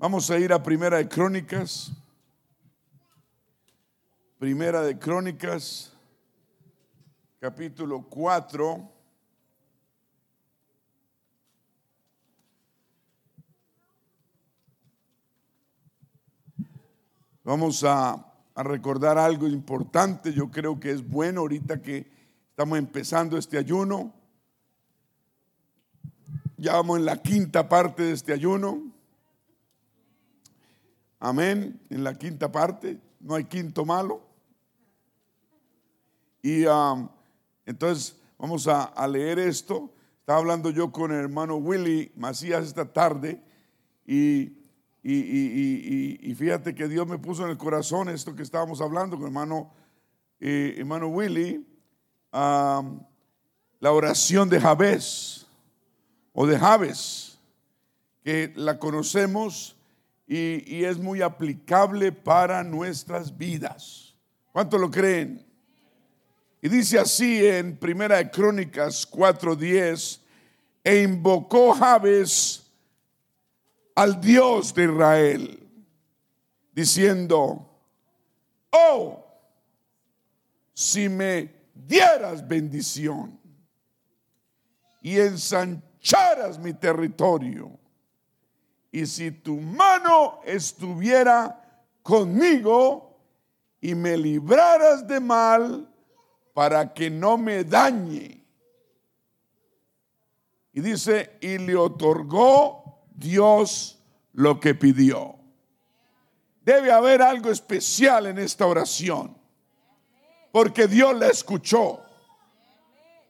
Vamos a ir a Primera de Crónicas. Primera de Crónicas, capítulo 4. Vamos a, a, recordar algo importante. Yo creo que es bueno ahorita que estamos empezando este ayuno. Ya vamos en la quinta parte de este ayuno. Amén. En la quinta parte. No hay quinto malo. Y um, entonces vamos a, leer esto. Estaba hablando yo con el hermano Willy Macías esta tarde y y, y, y, y, fíjate que Dios me puso en el corazón esto que estábamos hablando con hermano, eh, hermano Willy, um, la oración de Jabez o de Jabez, que la conocemos y, es muy aplicable para nuestras vidas. ¿Cuánto lo creen? Y dice así en Primera de Crónicas 4:10, e invocó Jabez al Dios de Israel, diciendo, oh, si me dieras bendición y ensancharas mi territorio, y si tu mano estuviera conmigo y me libraras de mal para que no me dañe. Y dice, y le otorgó Dios lo que pidió. Debe haber algo especial en esta oración, porque Dios la escuchó.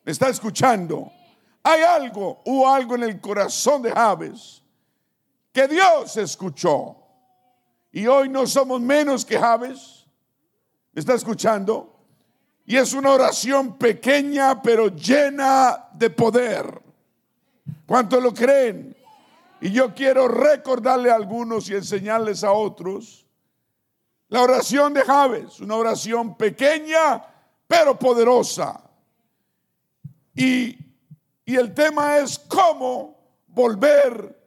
¿Me está escuchando? Hay algo, hubo algo en el corazón de Javes que Dios escuchó. Y hoy no somos menos que Javes. ¿Me está escuchando? Y es una oración pequeña pero llena de poder. ¿Cuánto lo creen? Y yo quiero recordarle a algunos y enseñarles a otros la oración de Javes, una oración pequeña pero poderosa. Y, y el tema es cómo volver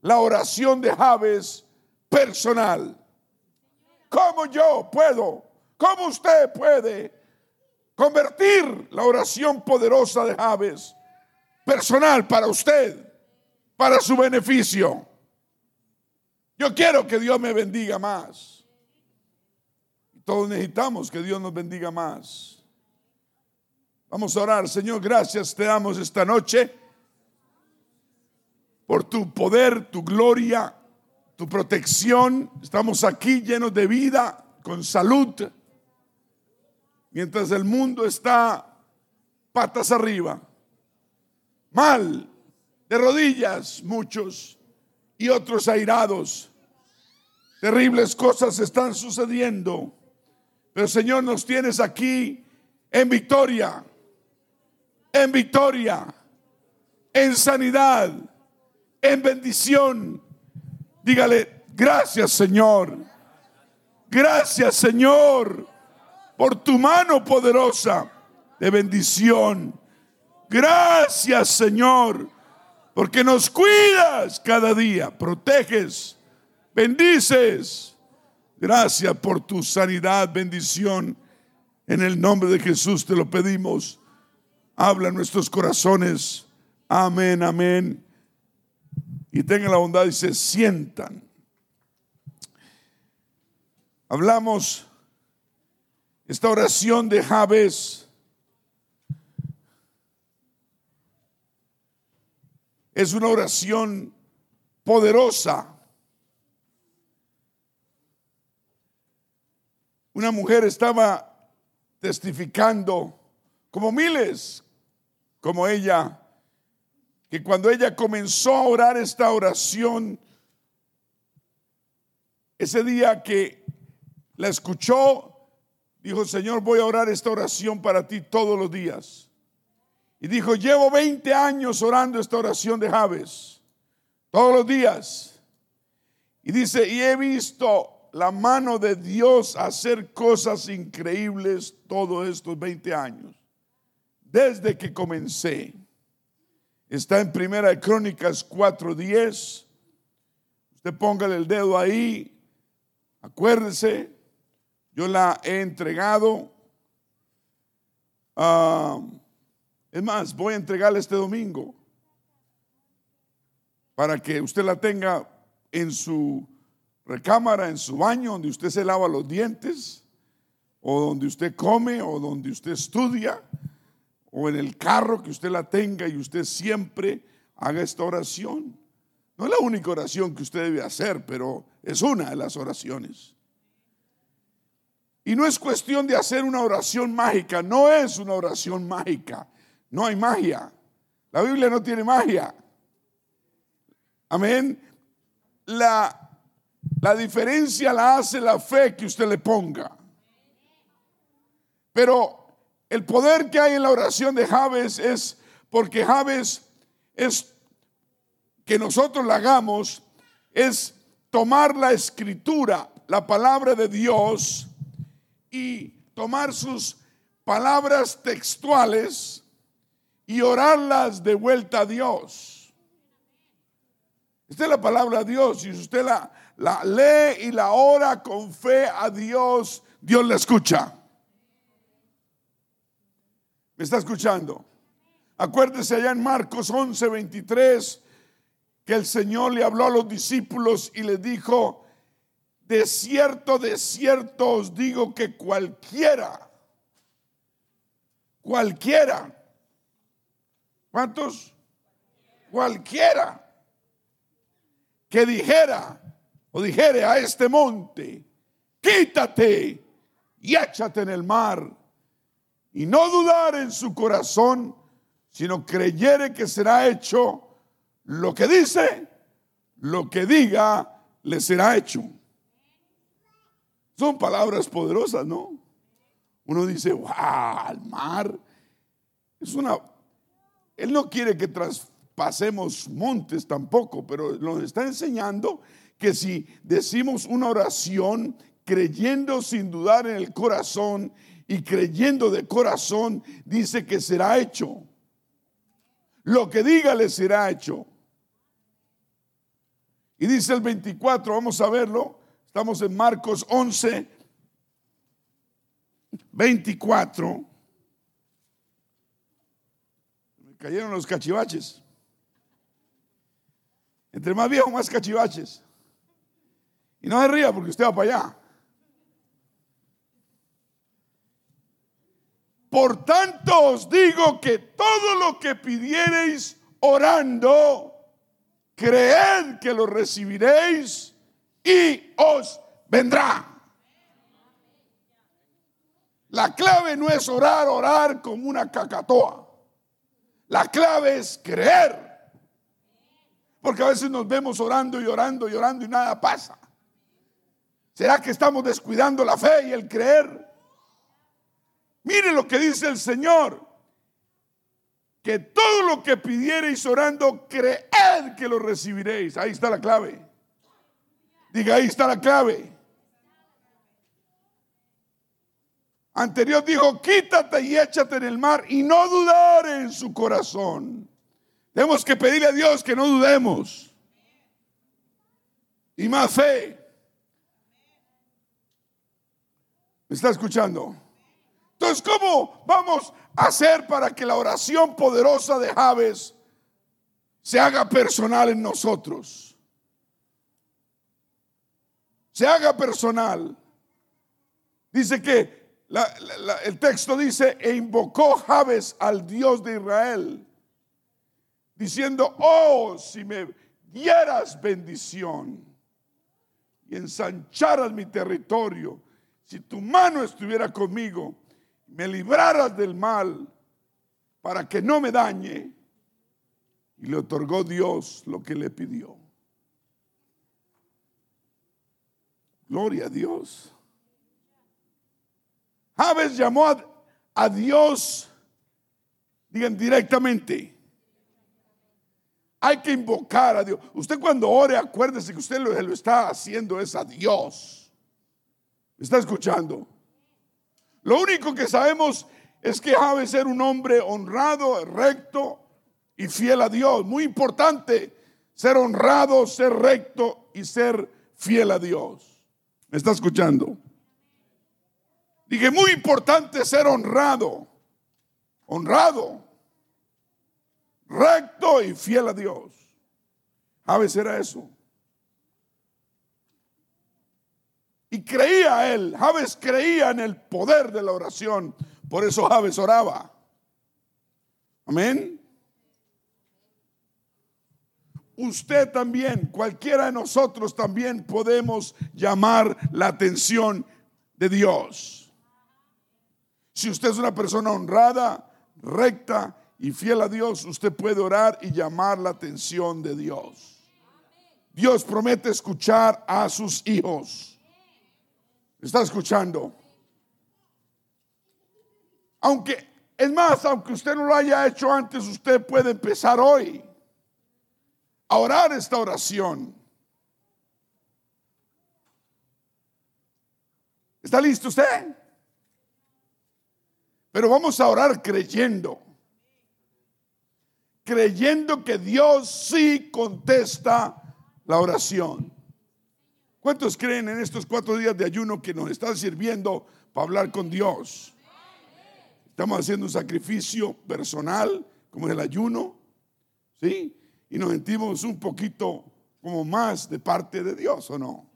la oración de Javes personal. ¿Cómo yo puedo, cómo usted puede convertir la oración poderosa de Javes personal para usted? para su beneficio. Yo quiero que Dios me bendiga más. Todos necesitamos que Dios nos bendiga más. Vamos a orar. Señor, gracias te damos esta noche por tu poder, tu gloria, tu protección. Estamos aquí llenos de vida, con salud, mientras el mundo está patas arriba, mal, de rodillas muchos y otros airados. Terribles cosas están sucediendo. Pero Señor, nos tienes aquí en victoria, en victoria, en sanidad, en bendición. Dígale, gracias Señor. Gracias Señor por tu mano poderosa de bendición. Gracias Señor porque nos cuidas cada día, proteges, bendices. Gracias por tu sanidad, bendición. En el nombre de Jesús te lo pedimos. Habla en nuestros corazones. Amén, amén. Y tengan la bondad y se sientan. Hablamos esta oración de Jabes Es una oración poderosa. Una mujer estaba testificando, como miles, como ella, que cuando ella comenzó a orar esta oración, ese día que la escuchó, dijo, Señor, voy a orar esta oración para ti todos los días. Y dijo, llevo 20 años orando esta oración de Javes, todos los días. Y dice, y he visto la mano de Dios hacer cosas increíbles todos estos 20 años, desde que comencé. Está en Primera de Crónicas 4:10. Usted póngale el dedo ahí. Acuérdese, yo la he entregado. Ah, es más, voy a entregarle este domingo para que usted la tenga en su recámara, en su baño, donde usted se lava los dientes, o donde usted come, o donde usted estudia, o en el carro que usted la tenga y usted siempre haga esta oración. No es la única oración que usted debe hacer, pero es una de las oraciones. Y no es cuestión de hacer una oración mágica, no es una oración mágica, no hay magia. La Biblia no tiene magia. Amén. La, la diferencia la hace la fe que usted le ponga. Pero el poder que hay en la oración de Javes es porque Javes es que nosotros la hagamos, es tomar la escritura, la palabra de Dios y tomar sus palabras textuales y orarlas de vuelta a Dios. Esta es la palabra de Dios. Si usted la, la lee y la ora con fe a Dios, Dios la escucha. ¿Me está escuchando? Acuérdese allá en Marcos 11, 23, que el Señor le habló a los discípulos y les dijo, de cierto, de cierto os digo que cualquiera, cualquiera, ¿cuántos? Cualquiera que dijera o dijere a este monte, quítate y échate en el mar, y no dudar en su corazón, sino creyere que será hecho lo que dice, lo que diga, le será hecho. Son palabras poderosas, ¿no? Uno dice, wow, al mar. Es una. Él no quiere que traspasemos montes tampoco, pero nos está enseñando que si decimos una oración creyendo sin dudar en el corazón y creyendo de corazón, dice que será hecho. Lo que diga le será hecho. Y dice el 24, vamos a verlo. Estamos en Marcos 11, 24. Me cayeron los cachivaches. Entre más viejo, más cachivaches. Y no se ría porque usted va para allá. Por tanto os digo que todo lo que pidiereis orando, creed que lo recibiréis y os vendrá. La clave no es orar, orar como una cacatoa. La clave es creer. Porque a veces nos vemos orando y orando y orando y nada pasa. ¿Será que estamos descuidando la fe y el creer? Mire lo que dice el Señor. Que todo lo que pidiereis orando, creed que lo recibiréis. Ahí está la clave. Diga, ahí está la clave. Anterior dijo, quítate y échate en el mar y no dudar en su corazón. Tenemos que pedirle a Dios que no dudemos. Y más fe. ¿Me está escuchando? Entonces, ¿cómo vamos a hacer para que la oración poderosa de Javes se haga personal en nosotros? se haga personal. Dice que el texto dice, e invocó Jabes al Dios de Israel, diciendo, oh, si me dieras bendición y ensancharas mi territorio, si tu mano estuviera conmigo, me libraras del mal para que no me dañe. Y le otorgó Dios lo que le pidió. Gloria a Dios. Javes llamó a, Dios, digan directamente. Hay que invocar a Dios. Usted cuando ore, acuérdese que usted lo, lo está haciendo es a Dios. está escuchando? Lo único que sabemos es que Javes era un hombre honrado, recto y fiel a Dios. Muy importante ser honrado, ser recto y ser fiel a Dios. ¿Me está escuchando? Dije, muy importante ser honrado, honrado, recto y fiel a Dios. Javes era eso. Y creía él, Javes creía en el poder de la oración, por eso Javes oraba. Amén. Usted también, cualquiera de nosotros también podemos llamar la atención de Dios. Si usted es una persona honrada, recta y fiel a Dios, usted puede orar y llamar la atención de Dios. Dios promete escuchar a sus hijos. ¿Está escuchando? Aunque, es más, aunque usted no lo haya hecho antes, usted puede empezar hoy a orar esta oración. ¿Está listo usted? Pero vamos a orar creyendo. Creyendo que Dios sí contesta la oración. ¿Cuántos creen en estos cuatro días de ayuno que nos están sirviendo para hablar con Dios? Estamos haciendo un sacrificio personal, como el ayuno, ¿sí? Y nos sentimos un poquito como más de parte de Dios, ¿o no?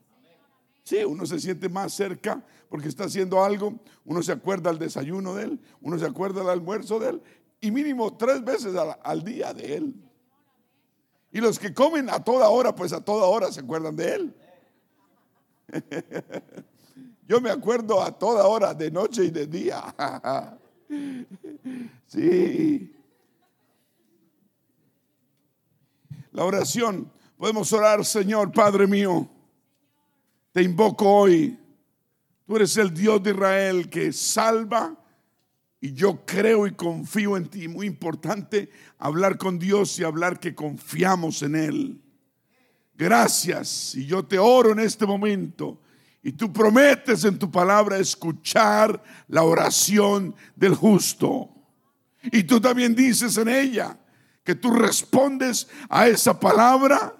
Sí, uno se siente más cerca porque está haciendo algo, uno se acuerda al desayuno de él, uno se acuerda al almuerzo de él, y mínimo tres veces al día de él. Y los que comen a toda hora, pues a toda hora se acuerdan de él. Yo me acuerdo a toda hora, de noche y de día. Sí. La oración, podemos orar, Señor, Padre mío, te invoco hoy. Tú eres el Dios de Israel que salva y yo creo y confío en ti. Muy importante hablar con Dios y hablar que confiamos en Él. Gracias. Y yo te oro en este momento. Y tú prometes en tu palabra escuchar la oración del justo. Y tú también dices en ella que tú respondes a esa palabra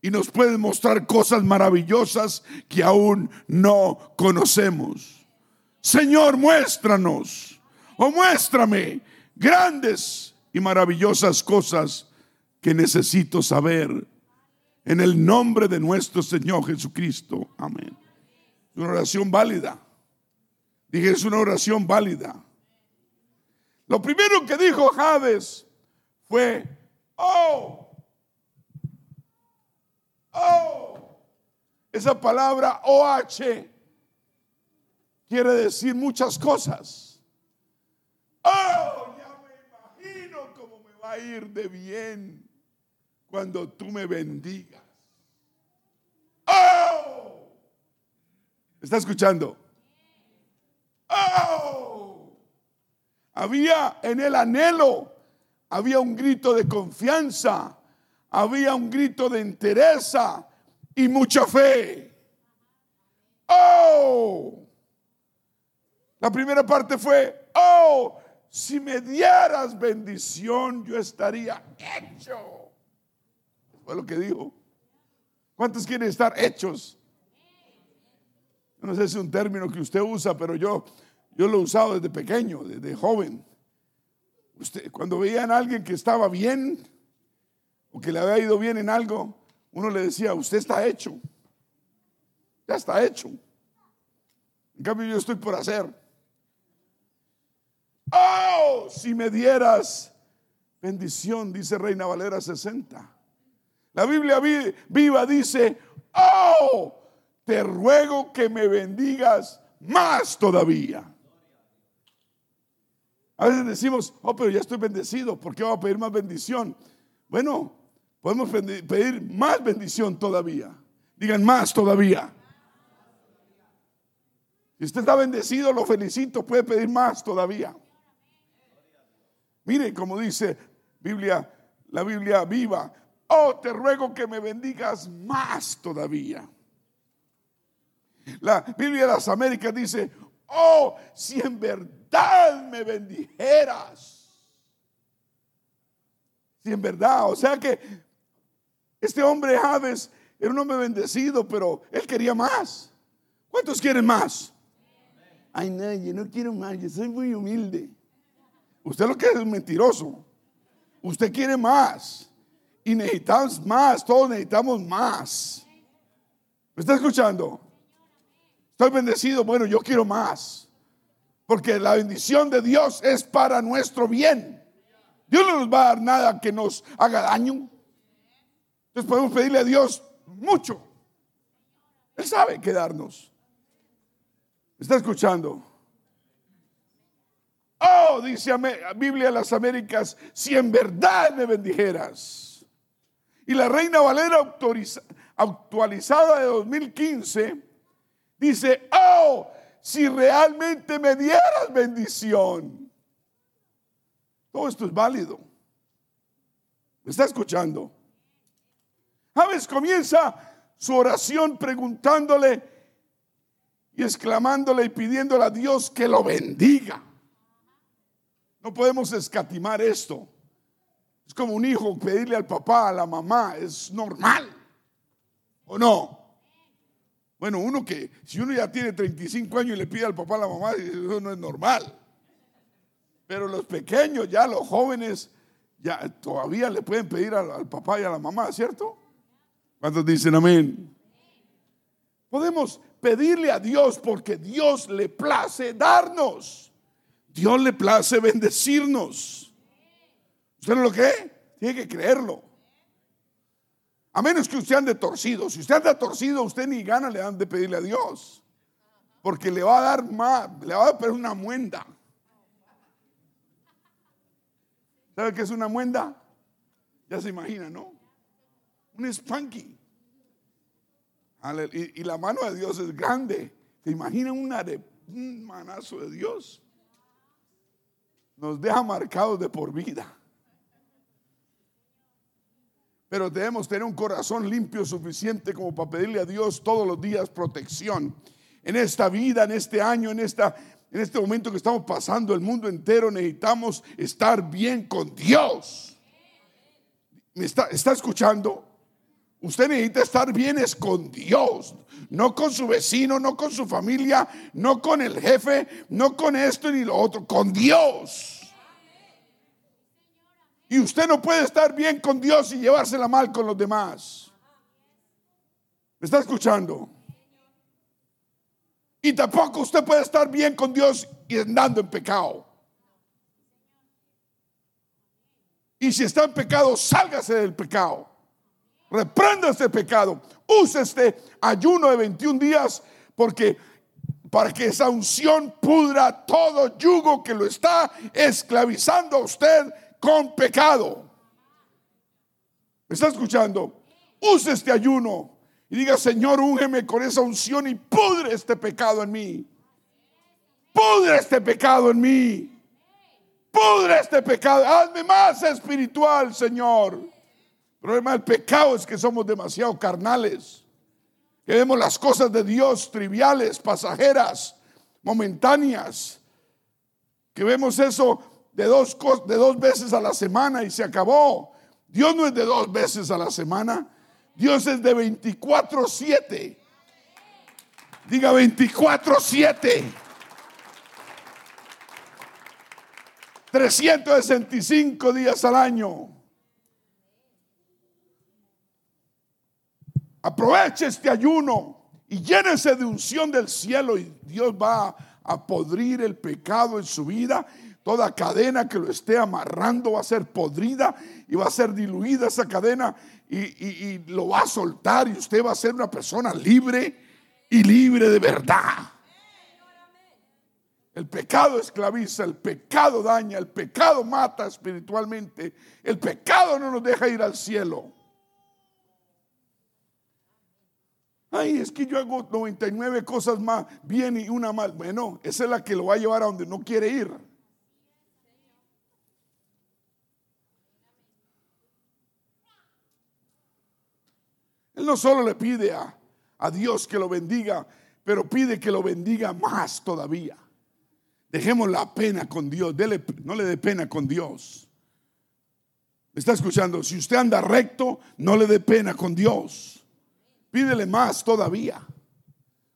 y nos puedes mostrar cosas maravillosas que aún no conocemos. Señor, muéstranos o muéstrame grandes y maravillosas cosas que necesito saber. En el nombre de nuestro Señor Jesucristo. Amén. Una oración válida. Dije, es una oración válida. Lo primero que dijo Hades fue, oh, oh, esa palabra OH quiere decir muchas cosas. Oh, ya me imagino cómo me va a ir de bien cuando tú me bendigas. Oh, ¿está escuchando? Oh, había en el anhelo, había un grito de confianza, había un grito de entereza y mucha fe. Oh, la primera parte fue, oh, si me dieras bendición, yo estaría hecho. Fue lo que dijo. ¿Cuántos quieren estar hechos? No sé si es un término que usted usa, pero yo, yo lo he usado desde pequeño, desde joven. Usted, cuando veían a alguien que estaba bien o que le había ido bien en algo, uno le decía, usted está hecho. Ya está hecho. En cambio, yo estoy por hacer. Oh, si me dieras bendición, dice Reina Valera 60. La Biblia viva dice, oh, te ruego que me bendigas más todavía. A veces decimos, oh, pero ya estoy bendecido, ¿por qué voy a pedir más bendición? Bueno, podemos pedir más bendición todavía. Digan más todavía. Si usted está bendecido, lo felicito, puede pedir más todavía. Mire como dice Biblia, la Biblia viva. Oh, te ruego que me bendigas más todavía. La Biblia de las Américas dice, oh, si en verdad me bendijeras. Si en verdad, o sea que este hombre Javes era un hombre bendecido, pero él quería más. ¿Cuántos quieren más? Ay, no, yo no quiero más, yo soy muy humilde. Usted lo que es mentiroso. Usted quiere más. Y necesitamos más, todos necesitamos más. ¿Me está escuchando? Estoy bendecido, bueno, yo quiero más. Porque la bendición de Dios es para nuestro bien. Dios no nos va a dar nada que nos haga daño. Entonces podemos pedirle a Dios mucho. Él sabe qué darnos. ¿Está escuchando? Oh, dice Biblia de las Américas, si en verdad me bendijeras. Y la Reina Valera actualizada de 2015 dice, oh, si realmente me dieras bendición. Todo esto es válido. ¿Me está escuchando? Javes comienza su oración preguntándole y exclamándole y pidiéndole a Dios que lo bendiga. No podemos escatimar esto. Es como un hijo pedirle al papá, a la mamá, es normal. ¿O no? Bueno, uno que, si uno ya tiene 35 años y le pide al papá, a la mamá, eso no es normal. Pero los pequeños, ya los jóvenes, ya todavía le pueden pedir al, al papá y a la mamá, ¿cierto? ¿Cuántos dicen amén? Podemos pedirle a Dios porque Dios le place darnos. Dios le place bendecirnos. ¿Usted lo cree? Tiene que creerlo. A menos que usted ande torcido. Si usted anda torcido, usted ni gana le dan de pedirle a Dios. Porque le va a dar más, le va a dar una muenda. ¿Sabe qué es una muenda? Ya se imagina, ¿no? Un spanky. Y, la mano de Dios es grande. ¿Se imagina una de, un manazo de Dios? Nos deja marcados de por vida. Pero debemos tener un corazón limpio suficiente como para pedirle a Dios todos los días protección. En esta vida, en este año, en, esta, en este momento que estamos pasando, el mundo entero necesitamos estar bien con Dios. ¿Me está, está escuchando? Usted necesita estar bien es con Dios, no con su vecino, no con su familia, no con el jefe, no con esto ni lo otro, con Dios. Y usted no puede estar bien con Dios y llevársela mal con los demás. ¿Me está escuchando? Y tampoco usted puede estar bien con Dios y andando en pecado. Y si está en pecado, sálgase del pecado. Reprenda este pecado. Use este ayuno de 21 días porque para que esa unción pudra todo yugo que lo está esclavizando a usted con pecado. ¿Me está escuchando? Use este ayuno y diga, Señor, úngeme con esa unción y pudre este pecado en mí. Pudre este pecado en mí. Pudre este pecado. Hazme más espiritual, Señor problema del pecado es que somos demasiado carnales. Que vemos las cosas de Dios triviales, pasajeras, momentáneas. Que vemos eso de dos, de dos veces a la semana y se acabó. Dios no es de dos veces a la semana. Dios es de 24-7. Diga 24-7. 365 días al año. Aproveche este ayuno y llénese de unción del cielo y Dios va a podrir el pecado en su vida. Toda cadena que lo esté amarrando va a ser podrida y va a ser diluida esa cadena y, lo va a soltar y usted va a ser una persona libre y libre de verdad. El pecado esclaviza, el pecado daña, el pecado mata espiritualmente, el pecado no nos deja ir al cielo. Ay, es que yo hago 99 cosas más bien y una mal. Bueno, esa es la que lo va a llevar a donde no quiere ir. Él no solo le pide a, a Dios que lo bendiga, pero pide que lo bendiga más todavía. Dejemos la pena con Dios. no le dé pena con Dios. ¿Me está escuchando? Si usted anda recto, no le dé pena con Dios. Pídele más todavía.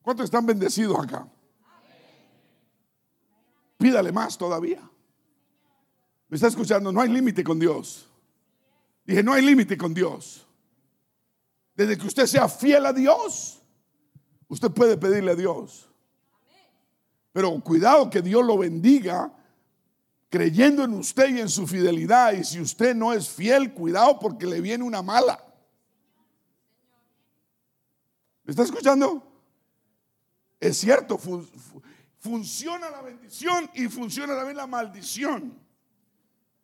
¿Cuántos están bendecidos acá? Pídale más todavía. ¿Me está escuchando? No hay límite con Dios. Dije, no hay límite con Dios. Desde que usted sea fiel a Dios, usted puede pedirle a Dios. Pero cuidado que Dios lo bendiga creyendo en usted y en su fidelidad. Y si usted no es fiel, cuidado porque le viene una mala. ¿Me está escuchando? Es cierto, funciona la bendición y funciona también la maldición.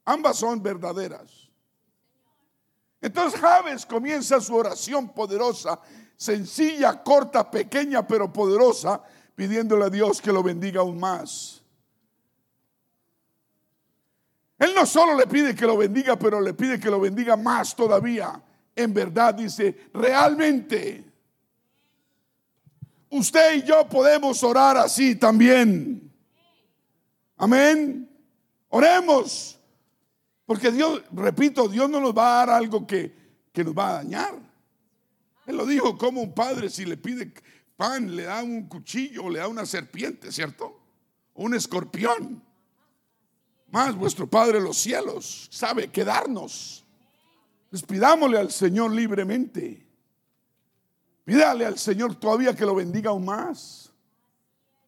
Ambas son verdaderas. Entonces Javes comienza su oración poderosa, sencilla, corta, pequeña, pero poderosa, pidiéndole a Dios que lo bendiga aún más. Él no solo le pide que lo bendiga, pero le pide que lo bendiga más todavía. En verdad dice, realmente, usted y yo podemos orar así también. Amén. Oremos. Porque Dios, repito, Dios no nos va a dar algo que, que nos va a dañar. Él lo dijo como un padre si le pide pan, le da un cuchillo o le da una serpiente, ¿cierto? Un escorpión. Más vuestro Padre los cielos sabe quedarnos. Pues pidámosle al Señor libremente. Pídale al Señor todavía que lo bendiga aún más.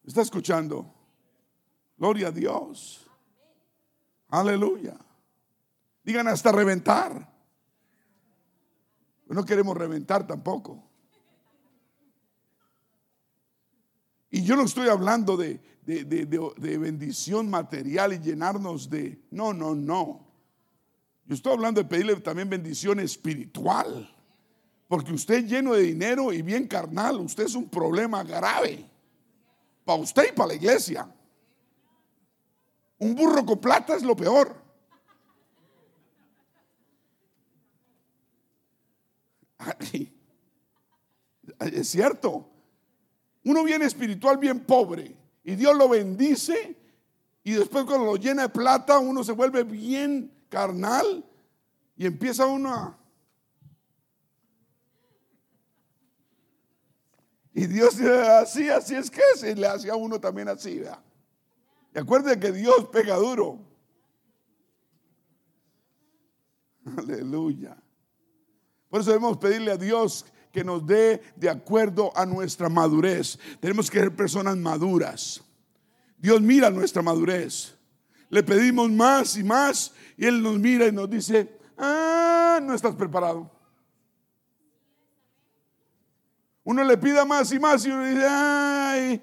¿Está escuchando? Gloria a Dios. Aleluya. Digan hasta reventar. No queremos reventar tampoco. Y yo no estoy hablando de, de, bendición material y llenarnos de... No, no, no. Yo estoy hablando de pedirle también bendición espiritual. Porque usted lleno de dinero y bien carnal, usted es un problema grave. Para usted y para la iglesia. Un burro con plata es lo peor. Es cierto. Uno viene espiritual bien pobre y Dios lo bendice y después cuando lo llena de plata uno se vuelve bien carnal y empieza uno a... Y Dios así, así es que se le hace a uno también así, ¿verdad? Y acuérdense que Dios pega duro. Aleluya. Por eso debemos pedirle a Dios que nos dé de acuerdo a nuestra madurez. Tenemos que ser personas maduras. Dios mira nuestra madurez. Le pedimos más y más y Él nos mira y nos dice, ah, no estás preparado. Uno le pida más y más y uno dice, ay,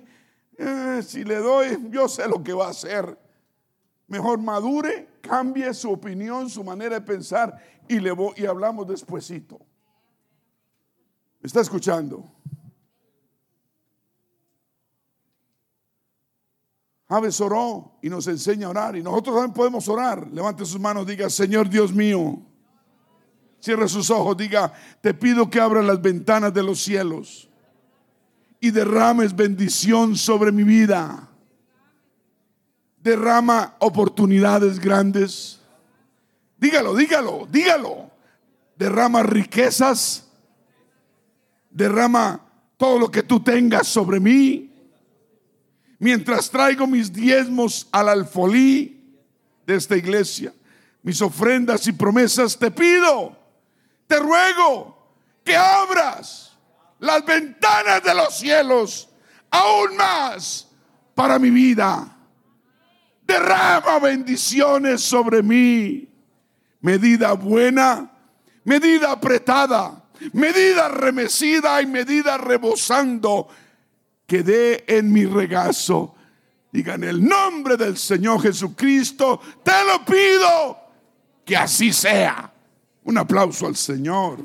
eh, si le doy, yo sé lo que va a hacer. Mejor madure, cambie su opinión, su manera de pensar y, le y hablamos despuesito está escuchando? Javes oró y nos enseña a orar. Y nosotros también podemos orar. Levante sus manos, diga, Señor Dios mío. Cierre sus ojos, diga, te pido que abra las ventanas de los cielos y derrames bendición sobre mi vida. Derrama oportunidades grandes. Dígalo, dígalo, dígalo. Derrama riquezas derrama todo lo que tú tengas sobre mí. Mientras traigo mis diezmos al alfolí de esta iglesia, mis ofrendas y promesas, te pido, te ruego que abras las ventanas de los cielos aún más para mi vida. Derrama bendiciones sobre mí. Medida buena, medida apretada medida remecida y medida rebosando, quedé en mi regazo. Digan el nombre del Señor Jesucristo, te lo pido, que así sea. Un aplauso al Señor.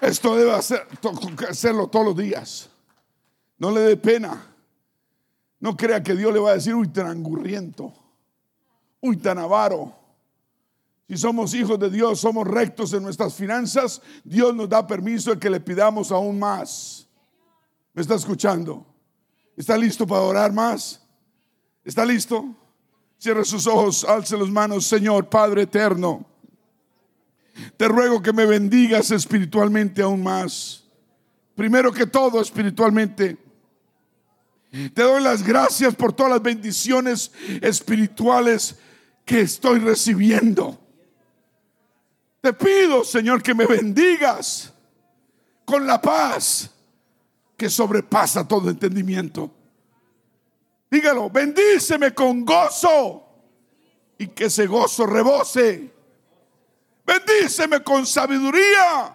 Esto debe hacerlo todos los días. No le dé pena. No crea que Dios le va a decir, uy, tan angurriento, uy, tan avaro. Si somos hijos de Dios, somos rectos en nuestras finanzas, Dios nos da permiso de que le pidamos aún más. ¿Me está escuchando? ¿Está listo para orar más? ¿Está listo? Cierre sus ojos, alce las manos, Señor Padre eterno. Te ruego que me bendigas espiritualmente aún más. Primero que todo, espiritualmente. Te doy las gracias por todas las bendiciones espirituales que estoy recibiendo. Te pido, Señor, que me bendigas con la paz que sobrepasa todo entendimiento. Dígalo, bendíceme con gozo y que ese gozo rebose. Bendíceme con sabiduría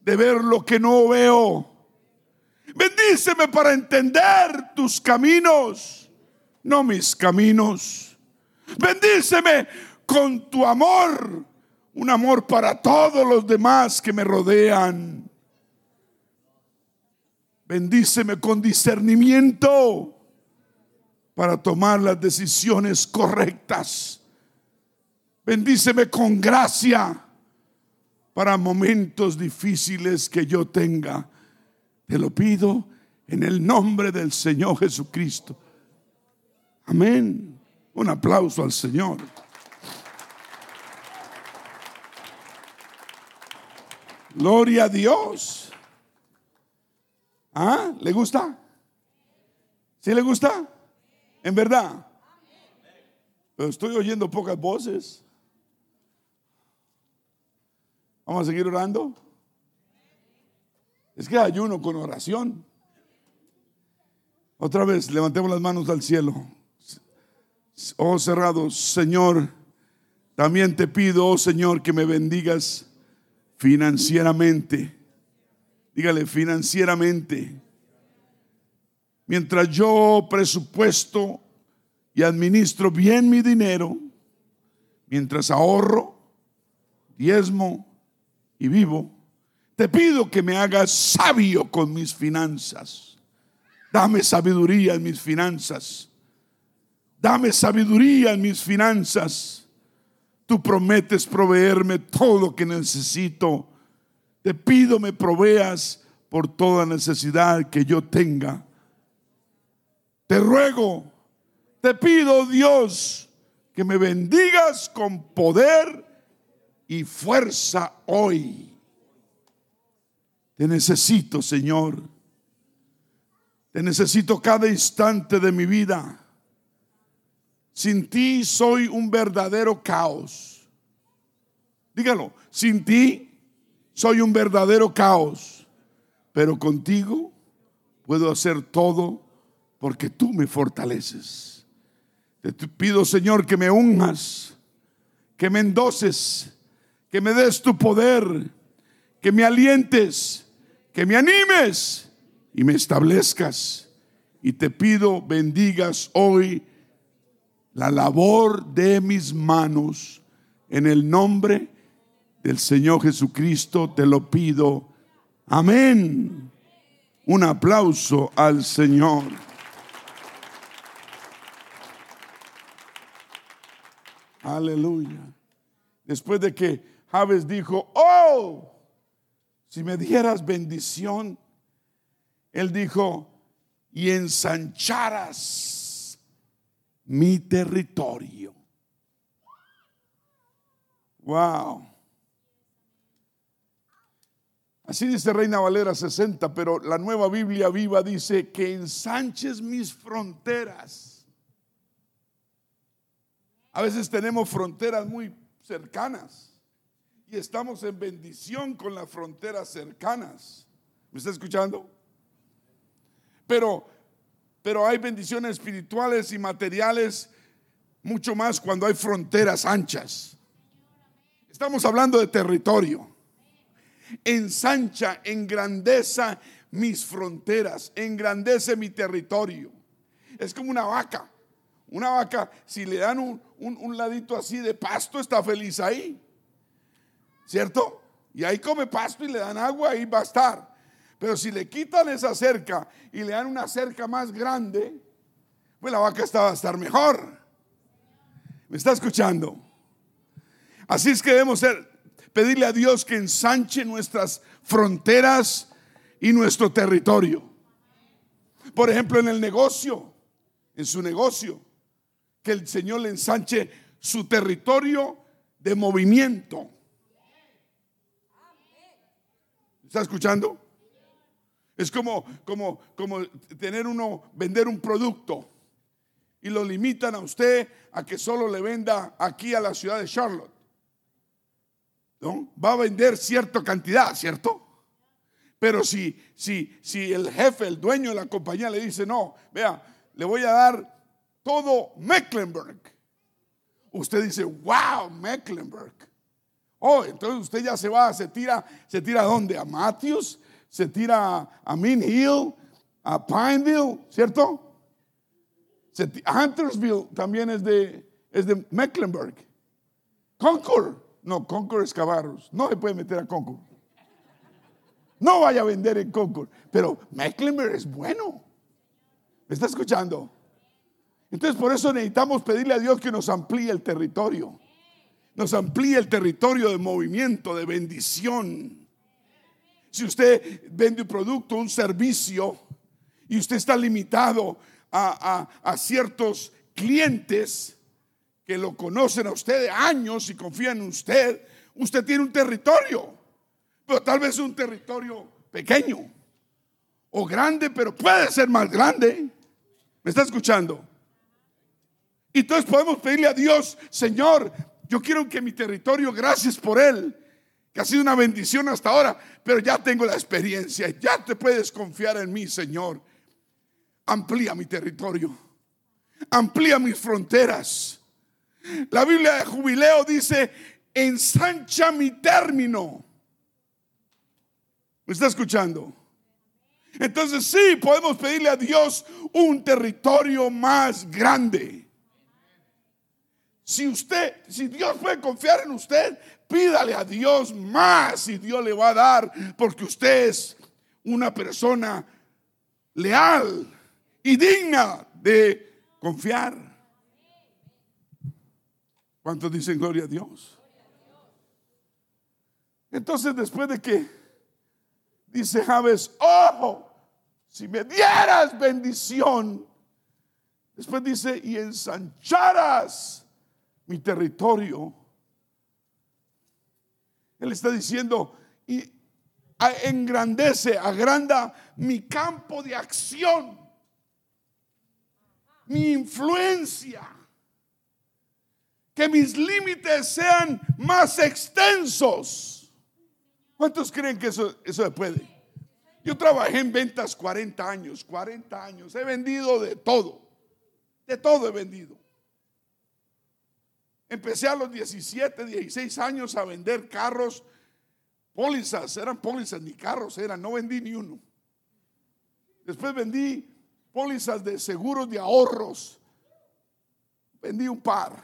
de ver lo que no veo. Bendíceme para entender tus caminos, no mis caminos. Bendíceme con tu amor, un amor para todos los demás que me rodean. Bendíceme con discernimiento para tomar las decisiones correctas. Bendíceme con gracia para momentos difíciles que yo tenga. Te lo pido en el nombre del Señor Jesucristo. Amén. Un aplauso al Señor. Gloria a Dios. ¿Ah? ¿Le gusta? ¿Sí le gusta? ¿En verdad? Pero estoy oyendo pocas voces. Vamos a seguir orando. Es que ayuno con oración. Otra vez, levantemos las manos al cielo. Oh cerrados, Señor, también te pido, oh Señor, que me bendigas financieramente. Dígale, financieramente. Mientras yo presupuesto y administro bien mi dinero, mientras ahorro, diezmo y vivo, te pido que me hagas sabio con mis finanzas. Dame sabiduría en mis finanzas. Dame sabiduría en mis finanzas. Tú prometes proveerme todo lo que necesito. Te pido me proveas por toda necesidad que yo tenga. Te ruego, te pido Dios que me bendigas con poder y fuerza hoy. Te necesito, Señor. Te necesito cada instante de mi vida. Sin ti soy un verdadero caos. Dígalo, sin ti soy un verdadero caos, pero contigo puedo hacer todo porque tú me fortaleces. Te pido, Señor, que me unjas, que me endoces, que me des tu poder, que me alientes, que me animes y me establezcas. Y te pido, bendigas hoy la labor de mis manos. En el nombre del Señor Jesucristo te lo pido. Amén. Un aplauso al Señor. Aleluya. Después de que Javes dijo, oh, si me dieras bendición, él dijo, y ensancharas mi territorio. Wow. Así dice Reina Valera 60, pero la nueva Biblia viva dice que ensanches mis fronteras. A veces tenemos fronteras muy cercanas y estamos en bendición con las fronteras cercanas. ¿Me está escuchando? Pero pero hay bendiciones espirituales y materiales mucho más cuando hay fronteras anchas. Estamos hablando de territorio. Ensancha, engrandeza mis fronteras, engrandece mi territorio. Es como una vaca. Una vaca, si le dan un, un ladito así de pasto, está feliz ahí. ¿Cierto? Y ahí come pasto y le dan agua, ahí va a estar. Pero si le quitan esa cerca y le dan una cerca más grande, pues la vaca está, va a estar mejor. ¿Me está escuchando? Así es que debemos ser, pedirle a Dios que ensanche nuestras fronteras y nuestro territorio. Por ejemplo, en el negocio, en su negocio, que el Señor le ensanche su territorio de movimiento. ¿Está escuchando? Es como, como, como tener uno, vender un producto y lo limitan a usted a que solo le venda aquí a la ciudad de Charlotte. ¿No? Va a vender cierta cantidad, ¿cierto? Pero si, si, si el jefe, el dueño de la compañía le dice, no, vea, le voy a dar todo Mecklenburg. Usted dice, wow, Mecklenburg. Oh, entonces usted ya se va, se tira, se tira a dónde? A Matthews, se tira a Min Hill, a Pineville, ¿cierto? Huntersville también es de, es de Mecklenburg. Concord, no, Concord es Cabarros, no se puede meter a Concord. No vaya a vender en Concord, pero Mecklenburg es bueno. ¿Me está escuchando? Entonces por eso necesitamos pedirle a Dios que nos amplíe el territorio. Nos amplíe el territorio de movimiento, de bendición. Si usted vende un producto, un servicio, y usted está limitado a, a ciertos clientes que lo conocen a usted de años y confían en usted, usted tiene un territorio, pero tal vez un territorio pequeño o grande, pero puede ser más grande. ¿Me está escuchando? Y entonces podemos pedirle a Dios, Señor, yo quiero que mi territorio, gracias por él, que ha sido una bendición hasta ahora, pero ya tengo la experiencia, ya te puedes confiar en mí, Señor. Amplía mi territorio, amplía mis fronteras. La Biblia de Jubileo dice, ensancha mi término. ¿Me está escuchando? Entonces sí, podemos pedirle a Dios un territorio más grande. Si usted, si Dios puede confiar en usted, pídale a Dios más y Dios le va a dar porque usted es una persona leal y digna de confiar. ¿Cuántos dicen gloria a Dios? Entonces después de que Dice Javes, oh, si me dieras bendición. Después dice, y ensancharas mi territorio. Él está diciendo, y engrandece, agranda mi campo de acción, mi influencia. Que mis límites sean más extensos ¿Cuántos creen que eso, eso se puede? Yo trabajé en ventas 40 años, 40 años. He vendido de todo. De todo he vendido. Empecé a los 17, 16 años a vender carros, pólizas, eran pólizas, ni carros eran, no vendí ni uno. Después vendí pólizas de seguros de ahorros. Vendí un par.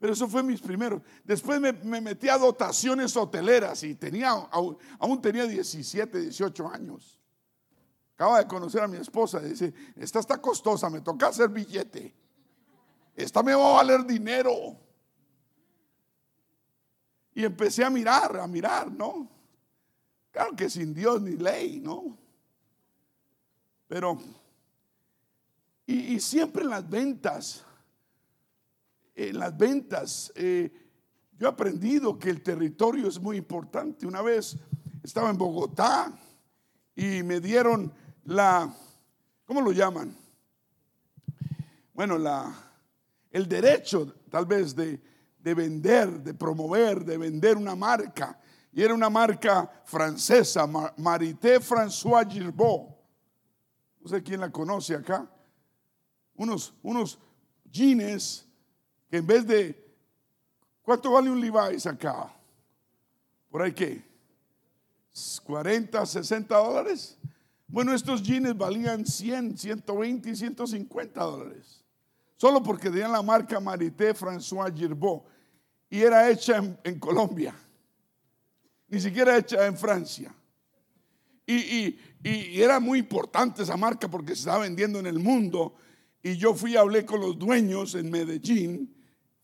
Pero eso fue mis primeros. Después me, metí a dotaciones hoteleras y tenía, aún, tenía 17, 18 años. Acaba de conocer a mi esposa y dice, esta está costosa, me toca hacer billete. Esta me va a valer dinero. Y empecé a mirar, a mirar, ¿no? Claro que sin Dios ni ley, ¿no? Pero, y, siempre en las ventas, en las ventas. Eh, yo he aprendido que el territorio es muy importante. Una vez estaba en Bogotá y me dieron la, ¿cómo lo llaman? Bueno, la, el derecho tal vez de, de vender, de promover, de vender una marca. Y era una marca francesa, Marité François Girbeau. No sé quién la conoce acá. Unos, unos jeans que en vez de, ¿cuánto vale un Levi's acá? ¿Por ahí qué? 40, 60 dólares. Bueno, estos jeans valían 100, 120 y 150 dólares. Solo porque tenían la marca Marité François Girbeau y era hecha en, Colombia. Ni siquiera hecha en Francia. Y, y, era muy importante esa marca porque se estaba vendiendo en el mundo. Y yo fui y hablé con los dueños en Medellín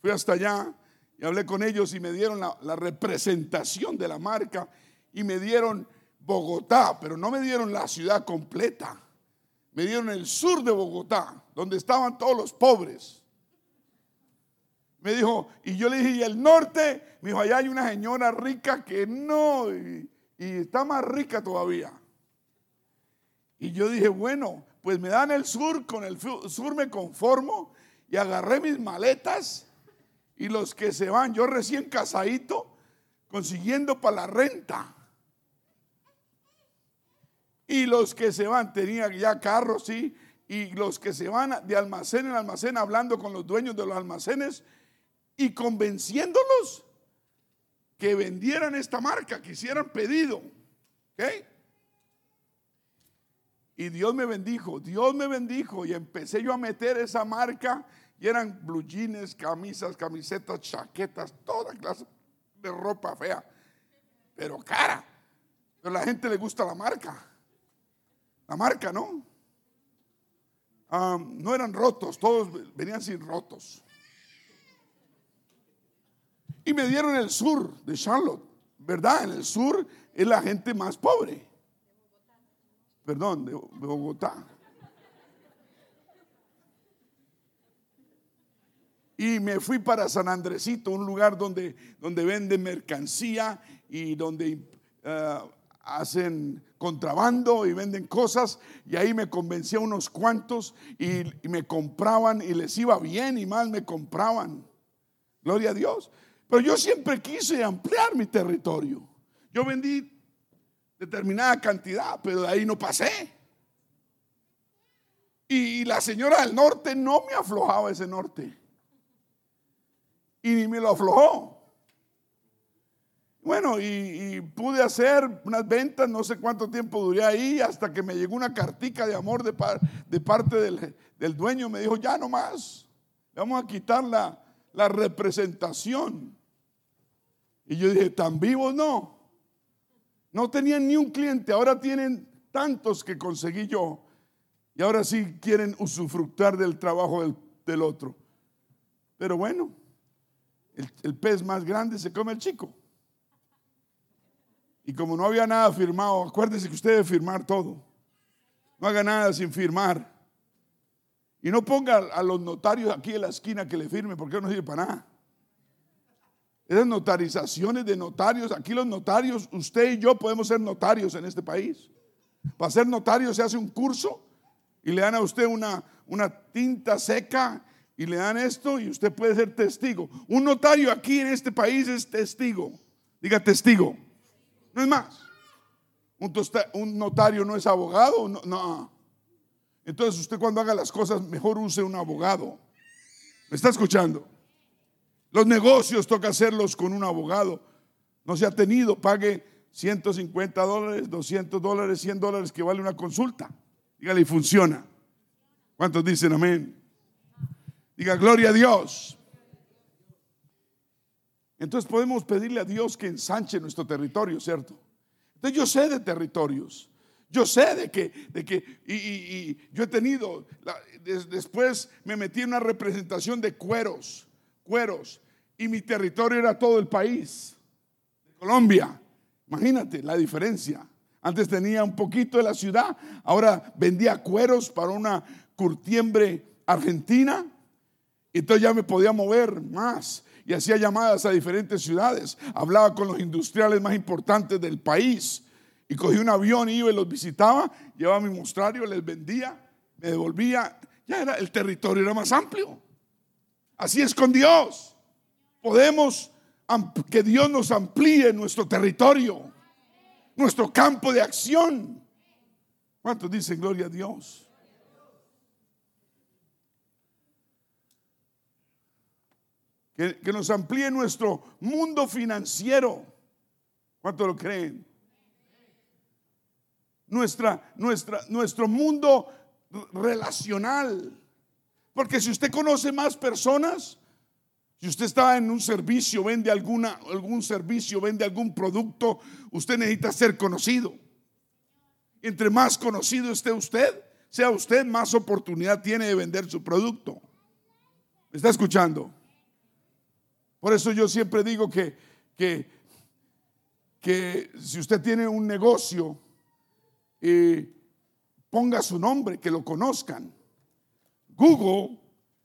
Fui hasta allá y hablé con ellos y me dieron la, representación de la marca y me dieron Bogotá, pero no me dieron la ciudad completa. Me dieron el sur de Bogotá, donde estaban todos los pobres. Me dijo, y yo le dije, ¿y el norte? Me dijo, allá hay una señora rica que no, y, y está más rica todavía. Y yo dije, bueno, pues me dan el sur, con el sur me conformo y agarré mis maletas y los que se van, yo recién casadito, consiguiendo para la renta. Y los que se van, tenía ya carros, sí, y los que se van de almacén en almacén hablando con los dueños de los almacenes y convenciéndolos que vendieran esta marca, que hicieran pedido. Y Dios me bendijo, Dios me bendijo y empecé yo a meter esa marca y eran blue jeans, camisas, camisetas, chaquetas, toda clase de ropa fea, pero cara. Pero a la gente le gusta la marca. La marca, ¿no? Ah, no eran rotos, todos venían sin rotos. Y me dieron el sur de Charlotte, ¿verdad? En el sur es la gente más pobre. Perdón, de, Bogotá. Y me fui para San Andresito, un lugar donde, donde venden mercancía y donde ah, hacen contrabando y venden cosas. Y ahí me convencí a unos cuantos y, me compraban y les iba bien y más me compraban. Gloria a Dios. Pero yo siempre quise ampliar mi territorio. Yo vendí determinada cantidad, pero de ahí no pasé. Y la señora del norte no me aflojaba ese norte. Y ni me lo aflojó. Bueno, y, pude hacer unas ventas, no sé cuánto tiempo duré ahí, hasta que me llegó una cartica de amor de, parte del, dueño. Me dijo, ya no más, vamos a quitar la representación. Y yo dije, ¿tan vivos no? No tenían ni un cliente, ahora tienen tantos que conseguí yo. Y ahora sí quieren usufructar del trabajo del, otro. Pero bueno, el, pez más grande se come el chico. Y como no había nada firmado, acuérdese que usted debe firmar todo. No haga nada sin firmar. Y no ponga a los notarios aquí en la esquina que le firme, porque no sirve para nada. Esas notarizaciones de notarios, aquí los notarios, usted y yo podemos ser notarios en este país. Para ser notario se hace un curso y le dan a usted una, una tinta seca y le dan esto y usted puede ser testigo. Un notario aquí en este país es testigo. Diga testigo. No es más. Un, notario no es abogado. No, no. Entonces usted cuando haga las cosas mejor use un abogado. ¿Me está escuchando? Los negocios toca hacerlos con un abogado. No se ha tenido, pague 150 dólares, 200 dólares, 100 dólares que vale una consulta. Dígale, y funciona. ¿Cuántos dicen amén? Diga, gloria a Dios. Entonces podemos pedirle a Dios que ensanche nuestro territorio, ¿cierto? Entonces yo sé de territorios. Yo sé de que, de que y, yo he tenido, después me metí en una representación de cueros, cueros, y mi territorio era todo el país de Colombia. Imagínate la diferencia. Antes tenía un poquito de la ciudad, ahora vendía cueros para una curtiembre argentina. Entonces ya me podía mover más y hacía llamadas a diferentes ciudades. Hablaba con los industriales más importantes del país y cogí un avión, iba y los visitaba, llevaba mi mostrario, les vendía, me devolvía. Ya era el territorio era más amplio. Así es con Dios podemos que Dios nos amplíe nuestro territorio, nuestro campo de acción. ¿Cuántos dicen gloria a Dios? Que, que, nos amplíe nuestro mundo financiero. ¿Cuántos lo creen? Nuestra, nuestra, nuestro mundo relacional. Porque si usted conoce más personas, si usted está en un servicio, vende alguna, algún servicio, vende algún producto, usted necesita ser conocido. Entre más conocido esté usted, sea usted, más oportunidad tiene de vender su producto. ¿Me está escuchando? Por eso yo siempre digo que, que, que si usted tiene un negocio, eh, ponga su nombre, que lo conozcan. Google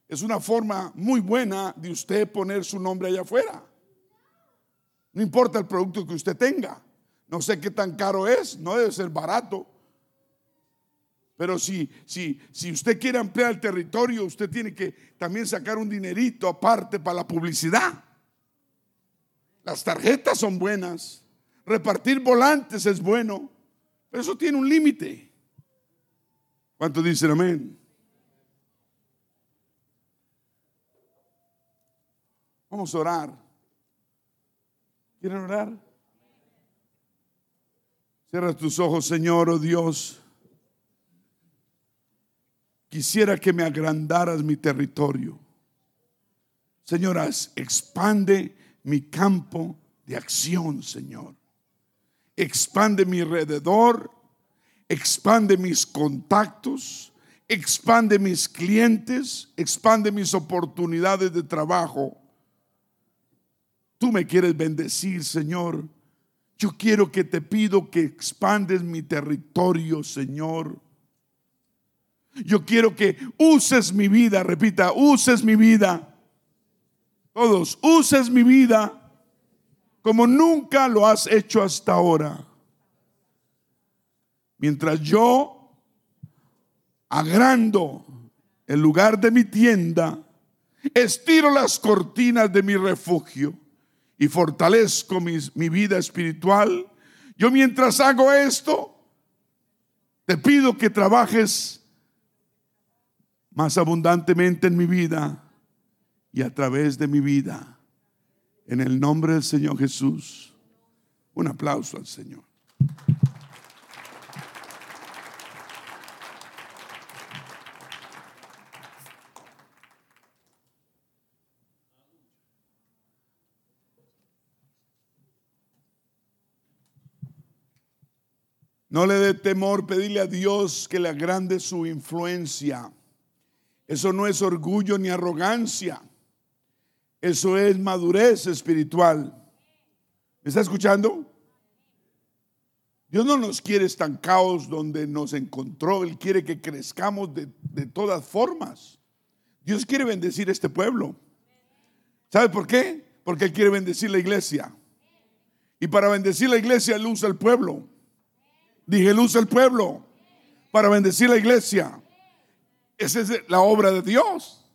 es una forma muy buena de usted poner su nombre allá afuera. No importa el producto que usted tenga. No sé qué tan caro es, no debe ser barato. Pero si, si, si usted quiere ampliar el territorio, usted tiene que también sacar un dinerito aparte para la publicidad. Las tarjetas son buenas. Repartir volantes es bueno. Pero eso tiene un límite. ¿Cuántos dicen amén? Vamos a orar. ¿Quieren orar? Cierra tus ojos, Señor, oh Dios. Quisiera que me agrandaras mi territorio. Señoras, expande mi campo de acción, Señor. Expande mi alrededor, expande mis contactos, expande mis clientes, expande mis oportunidades de trabajo. Tú me quieres bendecir, Señor. Yo quiero que te pido que expandes mi territorio, Señor. Yo quiero que uses mi vida, repita, uses mi vida. Todos, uses mi vida como nunca lo has hecho hasta ahora. Mientras yo agrando el lugar de mi tienda, estiro las cortinas de mi refugio y fortalezco mi vida espiritual. Yo mientras hago esto, te pido que trabajes más abundantemente en mi vida y a través de mi vida. En el nombre del Señor Jesús. Un aplauso al Señor. No le dé temor pedirle a Dios que le agrande su influencia. Eso no es orgullo ni arrogancia. Eso es madurez espiritual. ¿Me está escuchando? Dios no nos quiere estancados donde nos encontró. Él quiere que crezcamos de, de todas formas. Dios quiere bendecir este pueblo. ¿Sabe por qué? Porque Él quiere bendecir la iglesia. Y para bendecir la iglesia, Él usa el pueblo. Dije, luz el pueblo para bendecir la iglesia. Esa es la obra de Dios.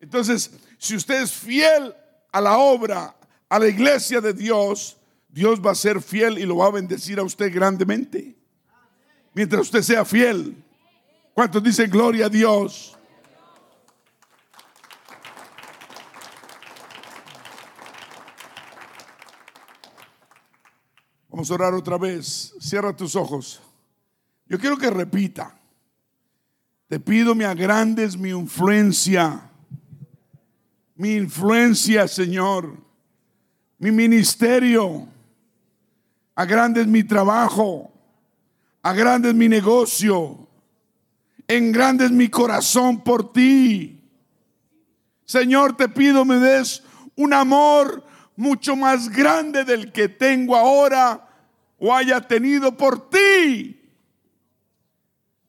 Entonces, si usted es fiel a la obra, a la iglesia de Dios, Dios va a ser fiel y lo va a bendecir a usted grandemente. Mientras usted sea fiel. ¿Cuántos dicen gloria a Dios? Vamos a orar otra vez. Cierra tus ojos. Yo quiero que repita. Te pido me agrandes mi influencia. Mi influencia, Señor. Mi ministerio. Agrandes mi trabajo. Agrandes mi negocio. Engrandes mi corazón por ti. Señor, te pido me des un amor mucho más grande del que tengo ahora o haya tenido por ti.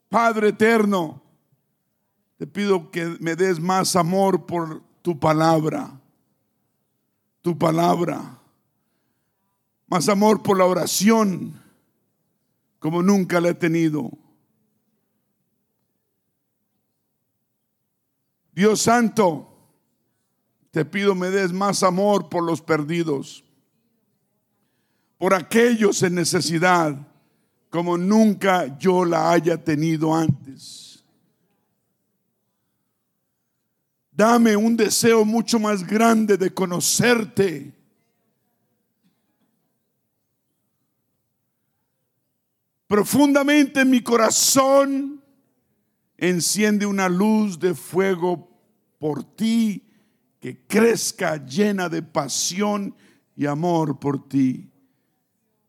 Padre eterno, te pido que me des más amor por tu palabra, tu palabra, más amor por la oración como nunca la he tenido. Dios Santo, te pido me des más amor por los perdidos, por aquellos en necesidad, como nunca yo la haya tenido antes. Dame un deseo mucho más grande de conocerte. Profundamente en mi corazón enciende una luz de fuego por ti que crezca llena de pasión y amor por ti.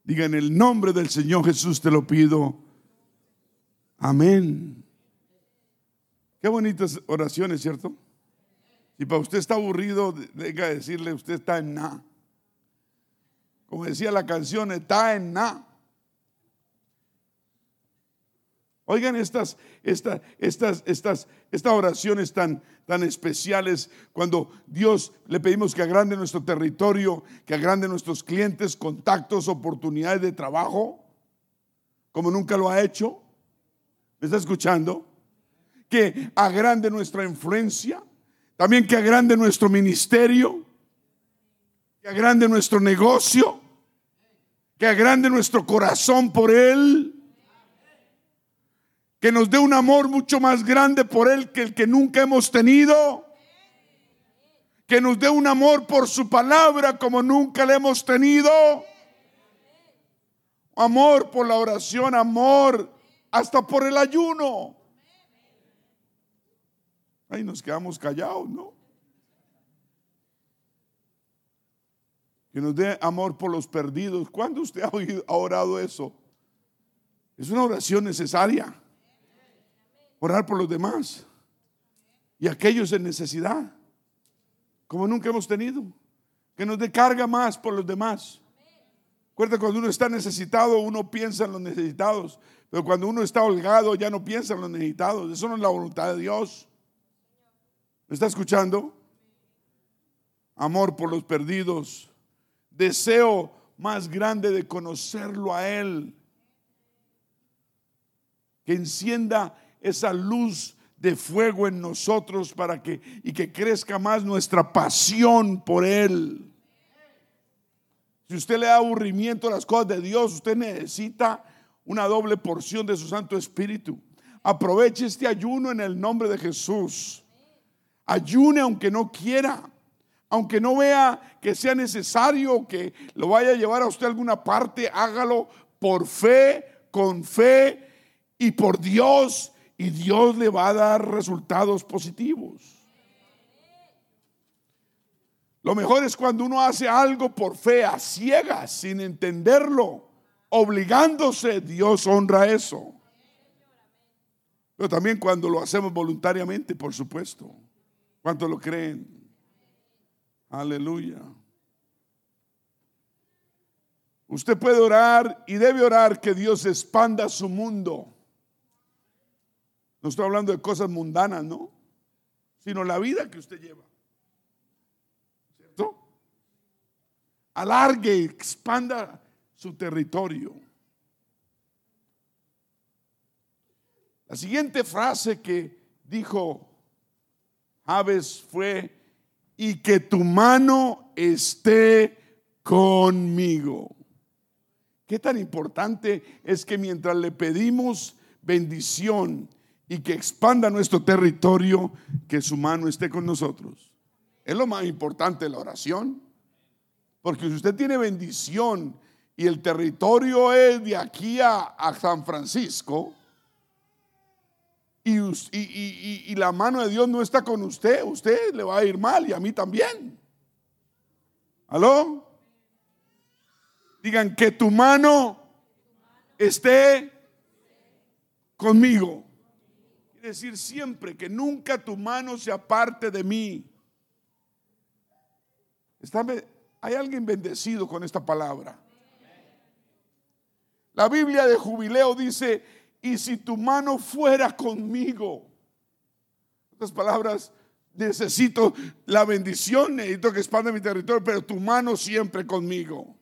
Diga en el nombre del Señor Jesús te lo pido. Amén. Qué bonitas oraciones, ¿cierto? Si para usted está aburrido, venga a decirle, usted está en nada. Como decía la canción, está en nada. Oigan estas, estas, estas, estas, estas oraciones tan, tan especiales cuando Dios le pedimos que agrande nuestro territorio, que agrande nuestros clientes, contactos, oportunidades de trabajo, como nunca lo ha hecho. ¿Me está escuchando? Que agrande nuestra influencia, también que agrande nuestro ministerio, que agrande nuestro negocio, que agrande nuestro corazón por Él que nos dé un amor mucho más grande por Él que el que nunca hemos tenido. Que nos dé un amor por su palabra como nunca le hemos tenido. Amor por la oración, amor hasta por el ayuno. Ahí nos quedamos callados, ¿no? Que nos dé amor por los perdidos. ¿Cuándo usted ha, ha orado eso? Es una oración necesaria orar por los demás y aquellos en necesidad, como nunca hemos tenido, que nos dé carga más por los demás. Recuerda, cuando uno está necesitado, uno piensa en los necesitados, pero cuando uno está holgado, ya no piensa en los necesitados. Eso no es la voluntad de Dios. ¿Me está escuchando? Amor por los perdidos, deseo más grande de conocerlo a Él, que encienda esa luz de fuego en nosotros para que y que crezca más nuestra pasión por él. Si usted le da aburrimiento a las cosas de Dios, usted necesita una doble porción de su Santo Espíritu. Aproveche este ayuno en el nombre de Jesús. Ayune aunque no quiera, aunque no vea que sea necesario que lo vaya a llevar a usted a alguna parte, hágalo por fe, con fe y por Dios y Dios le va a dar resultados positivos. Lo mejor es cuando uno hace algo por fe, a ciegas, sin entenderlo, obligándose, Dios honra eso. Pero también cuando lo hacemos voluntariamente, por supuesto. ¿Cuánto lo creen? Aleluya. Usted puede orar y debe orar que Dios expanda su mundo no estoy hablando de cosas mundanas, ¿no? Sino la vida que usted lleva. ¿Cierto? Alargue, expanda su territorio. La siguiente frase que dijo Javes fue, y que tu mano esté conmigo. Qué tan importante es que mientras le pedimos bendición, y que expanda nuestro territorio, que su mano esté con nosotros. Es lo más importante la oración. Porque si usted tiene bendición y el territorio es de aquí a, San Francisco, y, la mano de Dios no está con usted, usted le va a ir mal y a mí también. ¿Aló? Digan que tu mano esté conmigo decir siempre que nunca tu mano se aparte de mí. hay alguien bendecido con esta palabra. La Biblia de jubileo dice, y si tu mano fuera conmigo. Otras palabras, necesito la bendición, necesito que expanda mi territorio, pero tu mano siempre conmigo.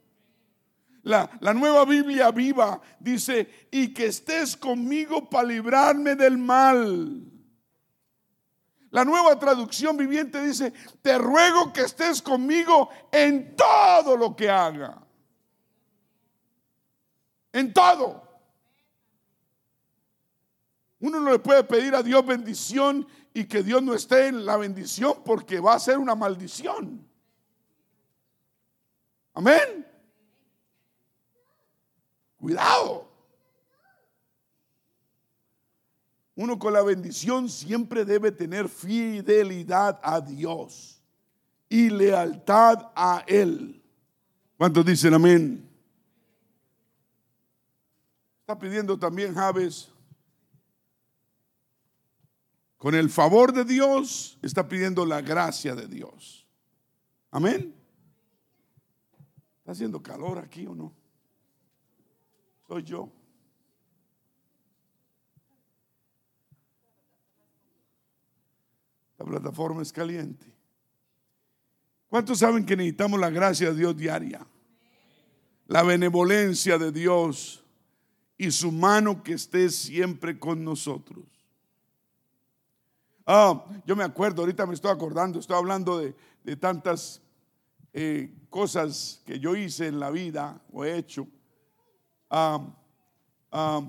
La, nueva Biblia viva dice, y que estés conmigo para librarme del mal. La nueva traducción viviente dice, te ruego que estés conmigo en todo lo que haga. En todo. Uno no le puede pedir a Dios bendición y que Dios no esté en la bendición porque va a ser una maldición. Amén. Cuidado. Uno con la bendición siempre debe tener fidelidad a Dios y lealtad a Él. ¿Cuántos dicen amén? Está pidiendo también Javes. Con el favor de Dios está pidiendo la gracia de Dios. Amén. ¿Está haciendo calor aquí o no? Soy yo. La plataforma es caliente. ¿Cuántos saben que necesitamos la gracia de Dios diaria? La benevolencia de Dios y su mano que esté siempre con nosotros. Ah, yo me acuerdo, ahorita me estoy acordando, estoy hablando de, de tantas eh, cosas que yo hice en la vida o he hecho Ah, ah,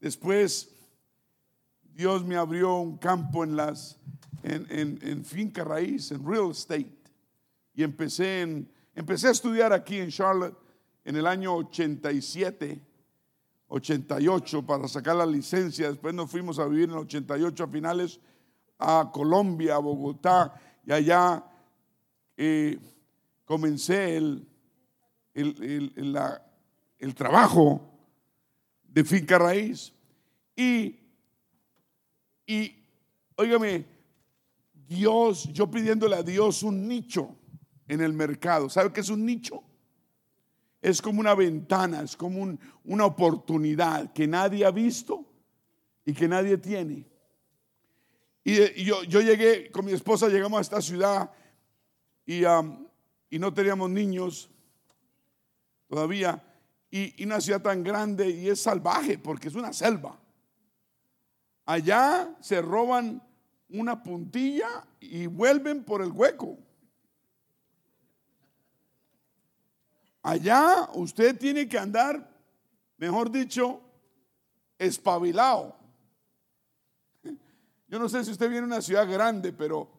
después Dios me abrió un campo en las en, finca raíz, en real estate. Y empecé, en, empecé a estudiar aquí en Charlotte en el año 87, 88 para sacar la licencia. Después nos fuimos a vivir en el 88 a finales a Colombia, a Bogotá, y allá eh, comencé el, el trabajo de finca raíz. Y, y, óigame, Dios, yo pidiéndole a Dios un nicho en el mercado. ¿Sabe qué es un nicho? Es como una ventana, es como una oportunidad que nadie ha visto y que nadie tiene. Y, yo, llegué con mi esposa, llegamos a esta ciudad y, y no teníamos niños todavía. Y, una ciudad tan grande y es salvaje porque es una selva. Allá se roban una puntilla y vuelven por el hueco. Allá usted tiene que andar, mejor dicho, espabilado. Yo no sé si usted viene a una ciudad grande, pero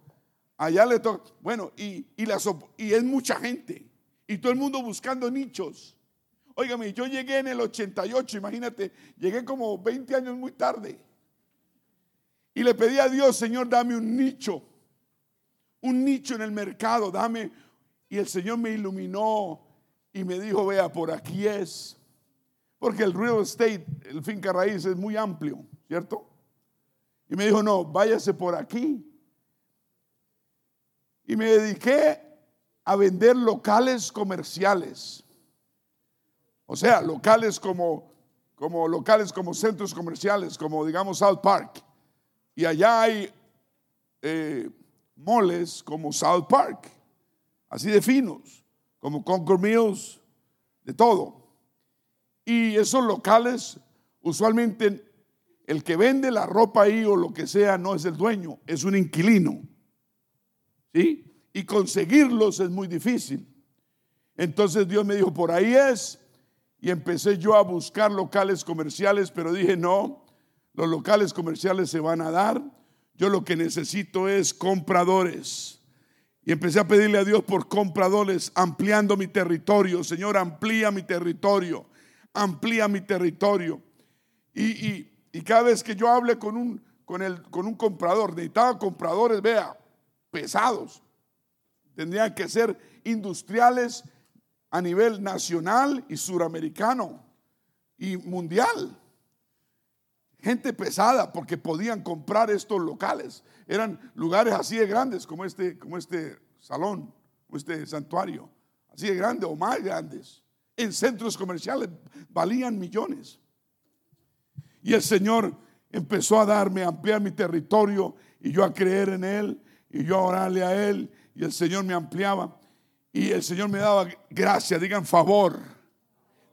allá le toca. Bueno, y, y, y es mucha gente. Y todo el mundo buscando nichos. Óigame, yo llegué en el 88, imagínate, llegué como 20 años muy tarde. Y le pedí a Dios, Señor, dame un nicho, un nicho en el mercado, dame. Y el Señor me iluminó y me dijo, vea, por aquí es. Porque el real estate, el finca raíz es muy amplio, ¿cierto? Y me dijo, no, váyase por aquí. Y me dediqué a vender locales comerciales. O sea, locales como, como locales como centros comerciales, como digamos South Park. Y allá hay eh, moles como South Park, así de finos, como Concord Mills, de todo. Y esos locales, usualmente el que vende la ropa ahí o lo que sea no es el dueño, es un inquilino. ¿Sí? Y conseguirlos es muy difícil. Entonces Dios me dijo, por ahí es. Y empecé yo a buscar locales comerciales, pero dije, no, los locales comerciales se van a dar. Yo lo que necesito es compradores. Y empecé a pedirle a Dios por compradores, ampliando mi territorio. Señor, amplía mi territorio. Amplía mi territorio. Y, cada vez que yo hable con un, con, el, con un comprador, necesitaba compradores, vea, pesados. Tendrían que ser industriales a nivel nacional y suramericano y mundial gente pesada porque podían comprar estos locales. Eran lugares así de grandes como este, como este salón, como este santuario, así de grandes o más grandes. En centros comerciales valían millones. Y el Señor empezó a darme, a ampliar mi territorio y yo a creer en Él y yo a orarle a Él y el Señor me ampliaba y el Señor me daba gracia, digan favor.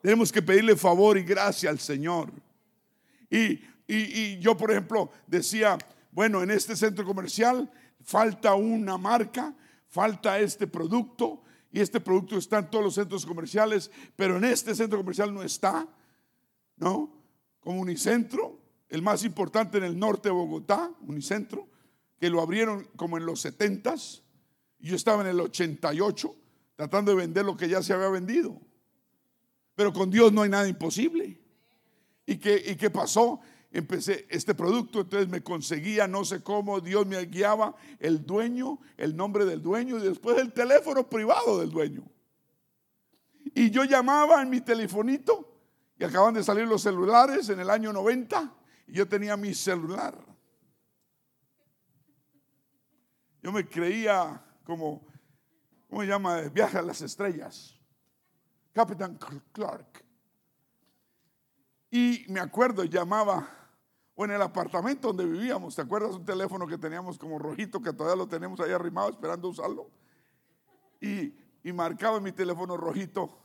Tenemos que pedirle favor y gracia al Señor. Y y, yo, por ejemplo, decía, bueno, en este centro comercial falta una marca, falta este producto, y este producto está en todos los centros comerciales, pero en este centro comercial no está, ¿no? Como Unicentro, el más importante en el norte de Bogotá, Unicentro, que lo abrieron como en los 70s, y yo estaba en el 88 tratando de vender lo que ya se había vendido. Pero con Dios no hay nada imposible. ¿Y qué, y qué pasó? empecé este producto, entonces me conseguía, no sé cómo, Dios me guiaba, el dueño, el nombre del dueño y después el teléfono privado del dueño. Y yo llamaba en mi telefonito y acaban de salir los celulares en el año 90 y yo tenía mi celular. Yo me creía como, ¿cómo se llama? Viaje a las estrellas. Capitán Clark. Y me acuerdo, llamaba o en el apartamento donde vivíamos. ¿Te acuerdas un teléfono que teníamos como rojito que todavía lo tenemos ahí arrimado esperando usarlo? Y, y marcaba mi teléfono rojito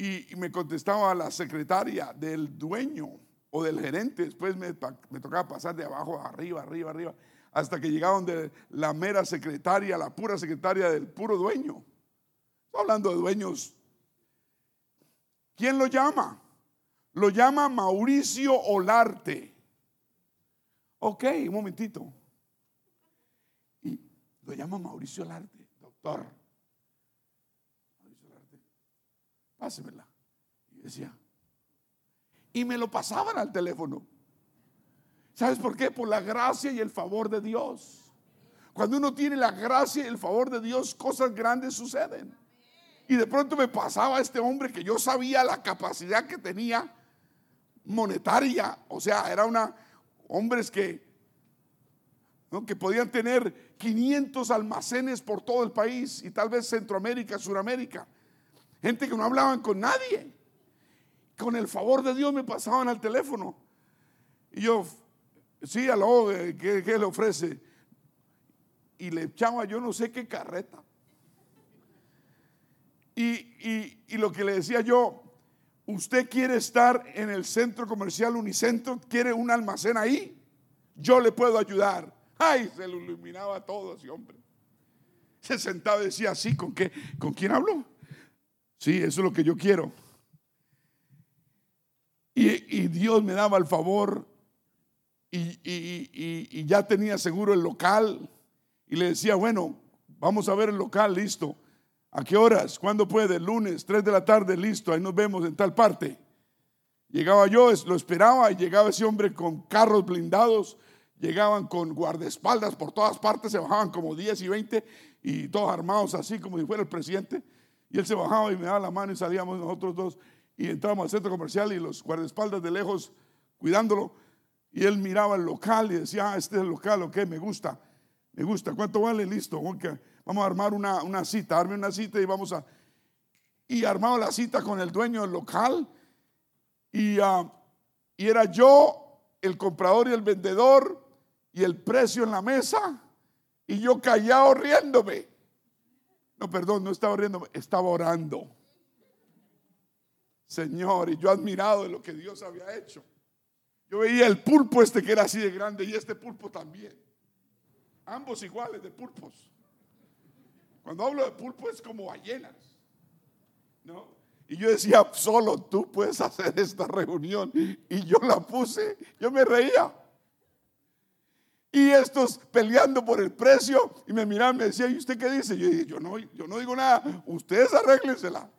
y, me contestaba la secretaria del dueño o del gerente. Después me, me tocaba pasar de abajo arriba, arriba, arriba, hasta que llegaban de la mera secretaria, la pura secretaria del puro dueño. Estoy hablando de dueños. ¿Quién lo llama? Lo llama Mauricio Olarte. Ok, un momentito. Y lo llama Mauricio Olarte, doctor. Mauricio Olarte, pásemela. Y decía, y me lo pasaban al teléfono. ¿Sabes por qué? Por la gracia y el favor de Dios. Cuando uno tiene la gracia y el favor de Dios, cosas grandes suceden. Y de pronto me pasaba este hombre que yo sabía la capacidad que tenía monetaria. O sea, era una hombres que, que podían tener 500 almacenes por todo el país y tal vez Centroamérica, Suramérica. Gente que no hablaban con nadie. Con el favor de Dios me pasaban al teléfono. Y yo, sí, a lo ¿qué, le ofrece? Y le echaba yo no sé qué carreta. Y, y lo que le decía yo, usted quiere estar en el centro comercial Unicentro, quiere un almacén ahí, yo le puedo ayudar. Ay, se lo iluminaba todo ese hombre. Se sentaba y decía, sí, ¿con qué? ¿Con quién hablo? Sí, eso es lo que yo quiero. Y, Dios me daba el favor y, ya tenía seguro el local. Y le decía, bueno, vamos a ver el local, listo. ¿A qué horas? ¿Cuándo puede? Lunes, 3 de la tarde, listo, ahí nos vemos en tal parte. Llegaba yo, lo esperaba y llegaba ese hombre con carros blindados, llegaban con guardaespaldas por todas partes, se bajaban como 10 y 20 y todos armados así como si fuera el presidente. Y él se bajaba y me daba la mano y salíamos nosotros dos y entrábamos al centro comercial y los guardaespaldas de lejos cuidándolo. Y él miraba el local y decía, ah, este es el local, ok, me gusta, me gusta, ¿cuánto vale? Listo. Vamos a armar una, cita, arme una cita y vamos a... Y armaba la cita con el dueño del local y, ah, y era yo, el comprador y el vendedor y el precio en la mesa y yo callado riéndome. No, perdón, no estaba riéndome, estaba orando. Señor, y yo admirado de lo que Dios había hecho. Yo veía el pulpo este que era así de grande y este pulpo también. Ambos iguales de pulpos. Cuando hablo de pulpo es como ballenas. ¿no? Y yo decía, solo tú puedes hacer esta reunión. Y yo la puse, yo me reía. Y estos peleando por el precio y me miraban, me decían, ¿y usted qué dice? Yo dije, yo no, yo no digo nada, ustedes arréglensela.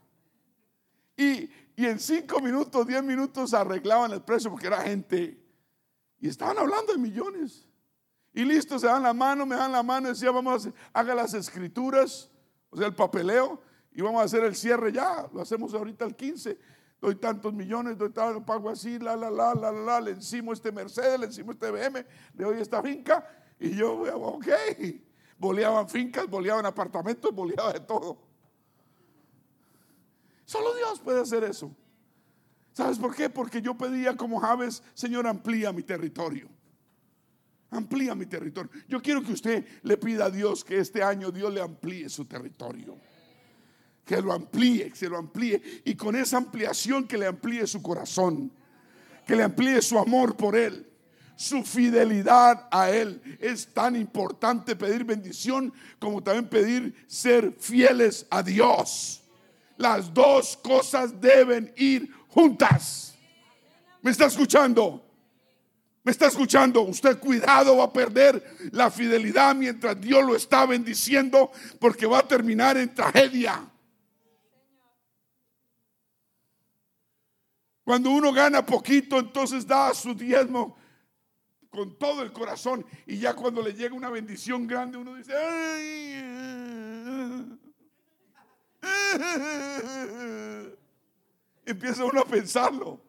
Y, y en cinco minutos, diez minutos arreglaban el precio porque era gente. Y estaban hablando de millones. Y listo, se dan la mano, me dan la mano, decía, vamos a hacer, las escrituras, o sea, el papeleo, y vamos a hacer el cierre ya, lo hacemos ahorita el 15, doy tantos millones, doy tanto, pago así, la, la, la, la, la, le encimo este Mercedes, le encimo este BM, le doy esta finca, y yo, ok, boleaban fincas, boleaban apartamentos, boleaba de todo. Solo Dios puede hacer eso. ¿Sabes por qué? Porque yo pedía como Javes, Señor, amplía mi territorio. Amplía mi territorio. Yo quiero que usted le pida a Dios que este año Dios le amplíe su territorio. Que lo amplíe, que se lo amplíe. Y con esa ampliación que le amplíe su corazón. Que le amplíe su amor por Él. Su fidelidad a Él. Es tan importante pedir bendición como también pedir ser fieles a Dios. Las dos cosas deben ir juntas. ¿Me está escuchando? ¿Me está escuchando? Usted cuidado va a perder la fidelidad mientras Dios lo está bendiciendo porque va a terminar en tragedia. Cuando uno gana poquito, entonces da su diezmo con todo el corazón. Y ya cuando le llega una bendición grande, uno dice, empieza uno a pensarlo.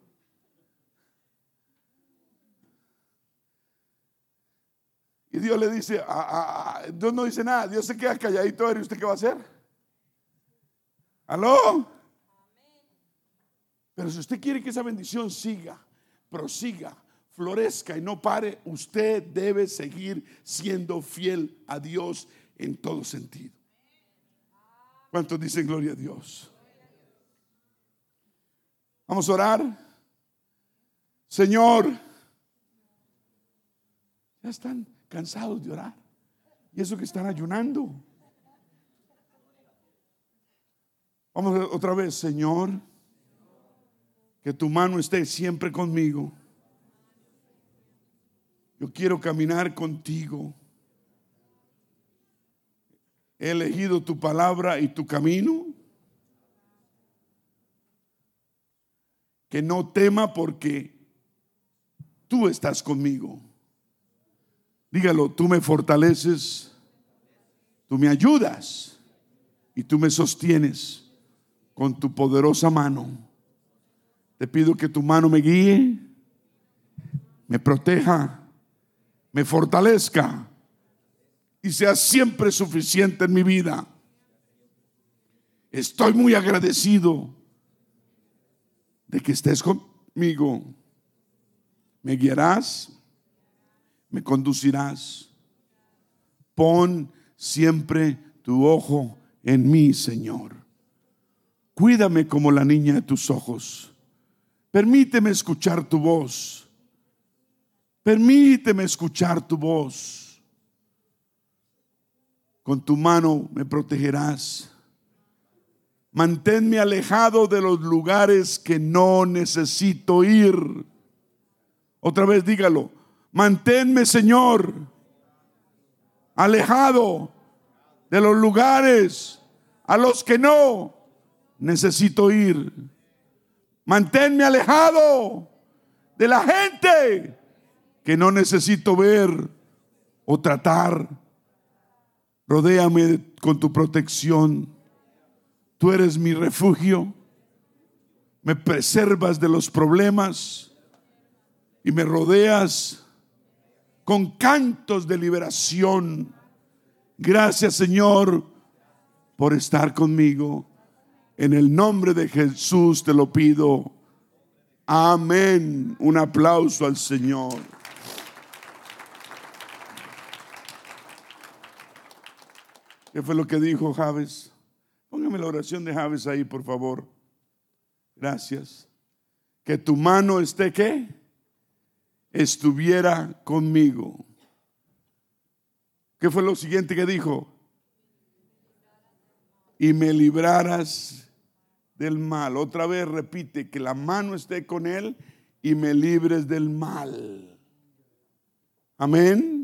Y Dios le dice, ah, ah, ah, Dios no dice nada, Dios se queda calladito, ¿y usted qué va a hacer? ¿Aló? Pero si usted quiere que esa bendición siga, prosiga, florezca y no pare, usted debe seguir siendo fiel a Dios en todo sentido. ¿Cuántos dicen gloria a Dios? Vamos a orar. Señor, ya están cansados de orar. Y eso que están ayunando. Vamos otra vez, Señor, que tu mano esté siempre conmigo. Yo quiero caminar contigo. He elegido tu palabra y tu camino. Que no tema porque tú estás conmigo. Dígalo, tú me fortaleces, tú me ayudas y tú me sostienes con tu poderosa mano. Te pido que tu mano me guíe, me proteja, me fortalezca y sea siempre suficiente en mi vida. Estoy muy agradecido de que estés conmigo. Me guiarás, me conducirás. Pon siempre tu ojo en mí, Señor. Cuídame como la niña de tus ojos. Permíteme escuchar tu voz. Permíteme escuchar tu voz. Con tu mano me protegerás. Manténme alejado de los lugares que no necesito ir. Otra vez dígalo. Manténme, Señor, alejado de los lugares a los que no necesito ir. Manténme alejado de la gente que no necesito ver o tratar. Rodéame con tu protección. Tú eres mi refugio. Me preservas de los problemas y me rodeas con cantos de liberación. Gracias Señor por estar conmigo. En el nombre de Jesús te lo pido. Amén. Un aplauso al Señor. ¿Qué fue lo que dijo Javes? Póngame la oración de Javes ahí, por favor. Gracias. Que tu mano esté qué? Estuviera conmigo. ¿Qué fue lo siguiente que dijo? Y me libraras del mal. Otra vez repite, que la mano esté con él y me libres del mal. Amén.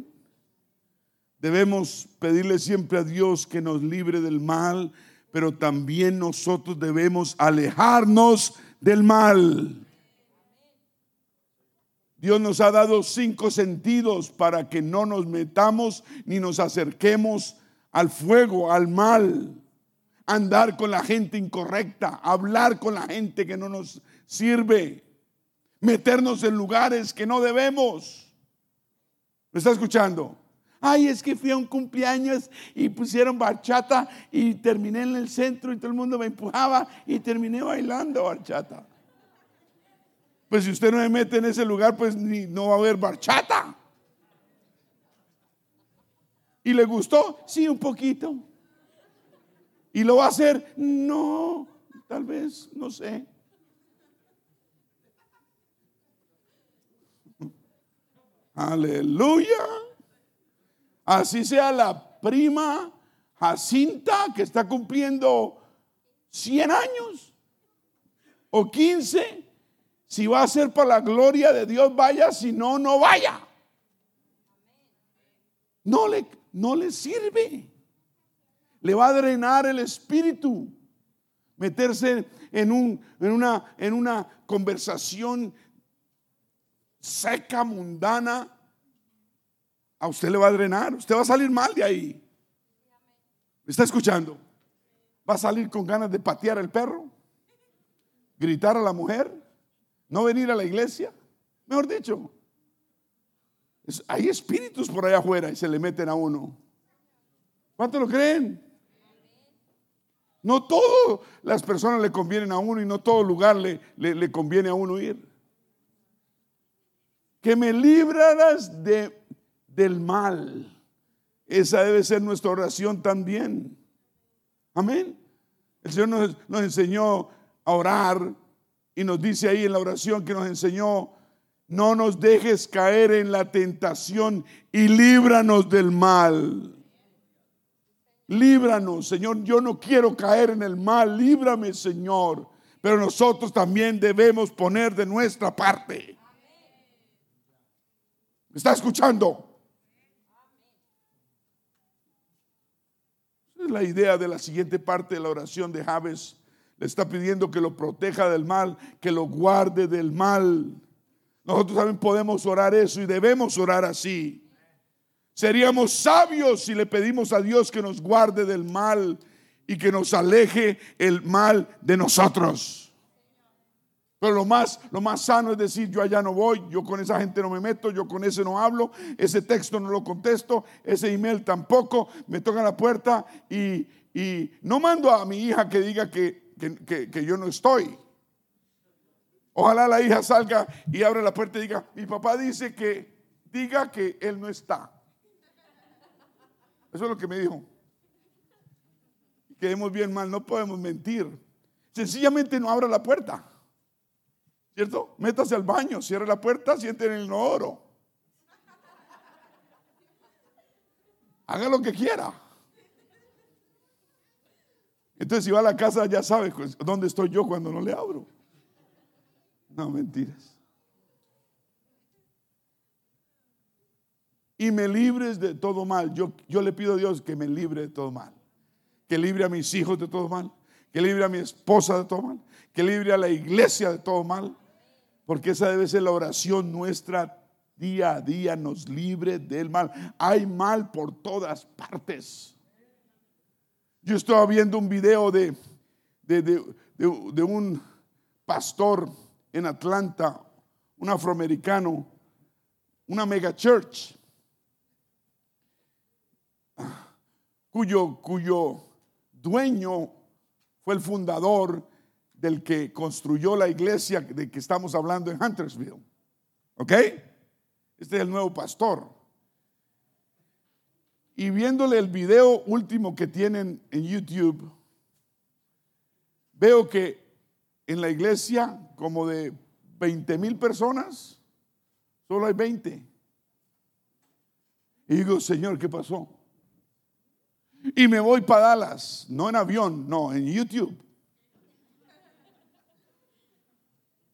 Debemos pedirle siempre a Dios que nos libre del mal, pero también nosotros debemos alejarnos del mal. Dios nos ha dado cinco sentidos para que no nos metamos ni nos acerquemos al fuego, al mal. Andar con la gente incorrecta, hablar con la gente que no nos sirve, meternos en lugares que no debemos. ¿Me está escuchando? Ay, es que fui a un cumpleaños y pusieron bachata y terminé en el centro y todo el mundo me empujaba y terminé bailando bachata. Pues si usted no me mete en ese lugar, pues ni, no va a haber bachata. ¿Y le gustó? Sí, un poquito. ¿Y lo va a hacer? No, tal vez, no sé. Aleluya. Así sea la prima Jacinta que está cumpliendo 100 años o 15. Si va a ser para la gloria de Dios, vaya. Si no, no vaya. No le, no le sirve. Le va a drenar el espíritu. Meterse en, un, en, una, en una conversación seca, mundana a usted le va a drenar. Usted va a salir mal de ahí. ¿Me está escuchando? Va a salir con ganas de patear al perro, gritar a la mujer, no venir a la iglesia. Mejor dicho, hay espíritus por allá afuera y se le meten a uno. ¿Cuánto lo creen? No todas las personas le convienen a uno y no todo lugar le, le conviene a uno ir. que me librarás de, del mal. Esa debe ser nuestra oración también. Amén. El Señor nos, enseñó a orar y nos dice ahí en la oración que nos enseñó, no nos dejes caer en la tentación y líbranos del mal. Líbranos, Señor, yo no quiero caer en el mal, líbrame, Señor. Pero nosotros también debemos poner de nuestra parte. ¿Me está escuchando? Es la idea de la siguiente parte de la oración de Javes. Le está pidiendo que lo proteja del mal, que lo guarde del mal. Nosotros también podemos orar eso y debemos orar así. Seríamos sabios si le pedimos a Dios que nos guarde del mal y que nos aleje el mal de nosotros. Pero lo más, lo más sano es decir, yo allá no voy, yo con esa gente no me meto, yo con ese no hablo, ese texto no lo contesto, ese email tampoco, me toca la puerta y, no mando a mi hija que diga que, que yo no estoy. Ojalá la hija salga y abra la puerta y diga, mi papá dice que diga que él no está. Eso es lo que me dijo. Quedemos bien mal, no podemos mentir. Sencillamente no abra la puerta. ¿Cierto? Métase al baño, cierre la puerta, siente en el inodoro. Haga lo que quiera. Entonces, si va a la casa, ya sabe dónde estoy yo cuando no le abro. No, mentiras. y me libres de todo mal. Yo, yo le pido a Dios que me libre de todo mal. Que libre a mis hijos de todo mal. Que libre a mi esposa de todo mal. Que libre a la iglesia de todo mal. Porque esa debe ser la oración nuestra día a día. Nos libre del mal. Hay mal por todas partes. Yo estaba viendo un video de, de, de, un pastor en Atlanta, un afroamericano, una mega church cuyo, cuyo dueño fue el fundador del que construyó la iglesia de que estamos hablando en Huntersville. ¿Ok? Este es el nuevo pastor. Y viéndole el video último que tienen en YouTube, veo que en la iglesia, como de 20 mil personas, solo hay 20. Y digo, Señor, ¿qué pasó? Y me voy para Dallas, no en avión, no, en YouTube.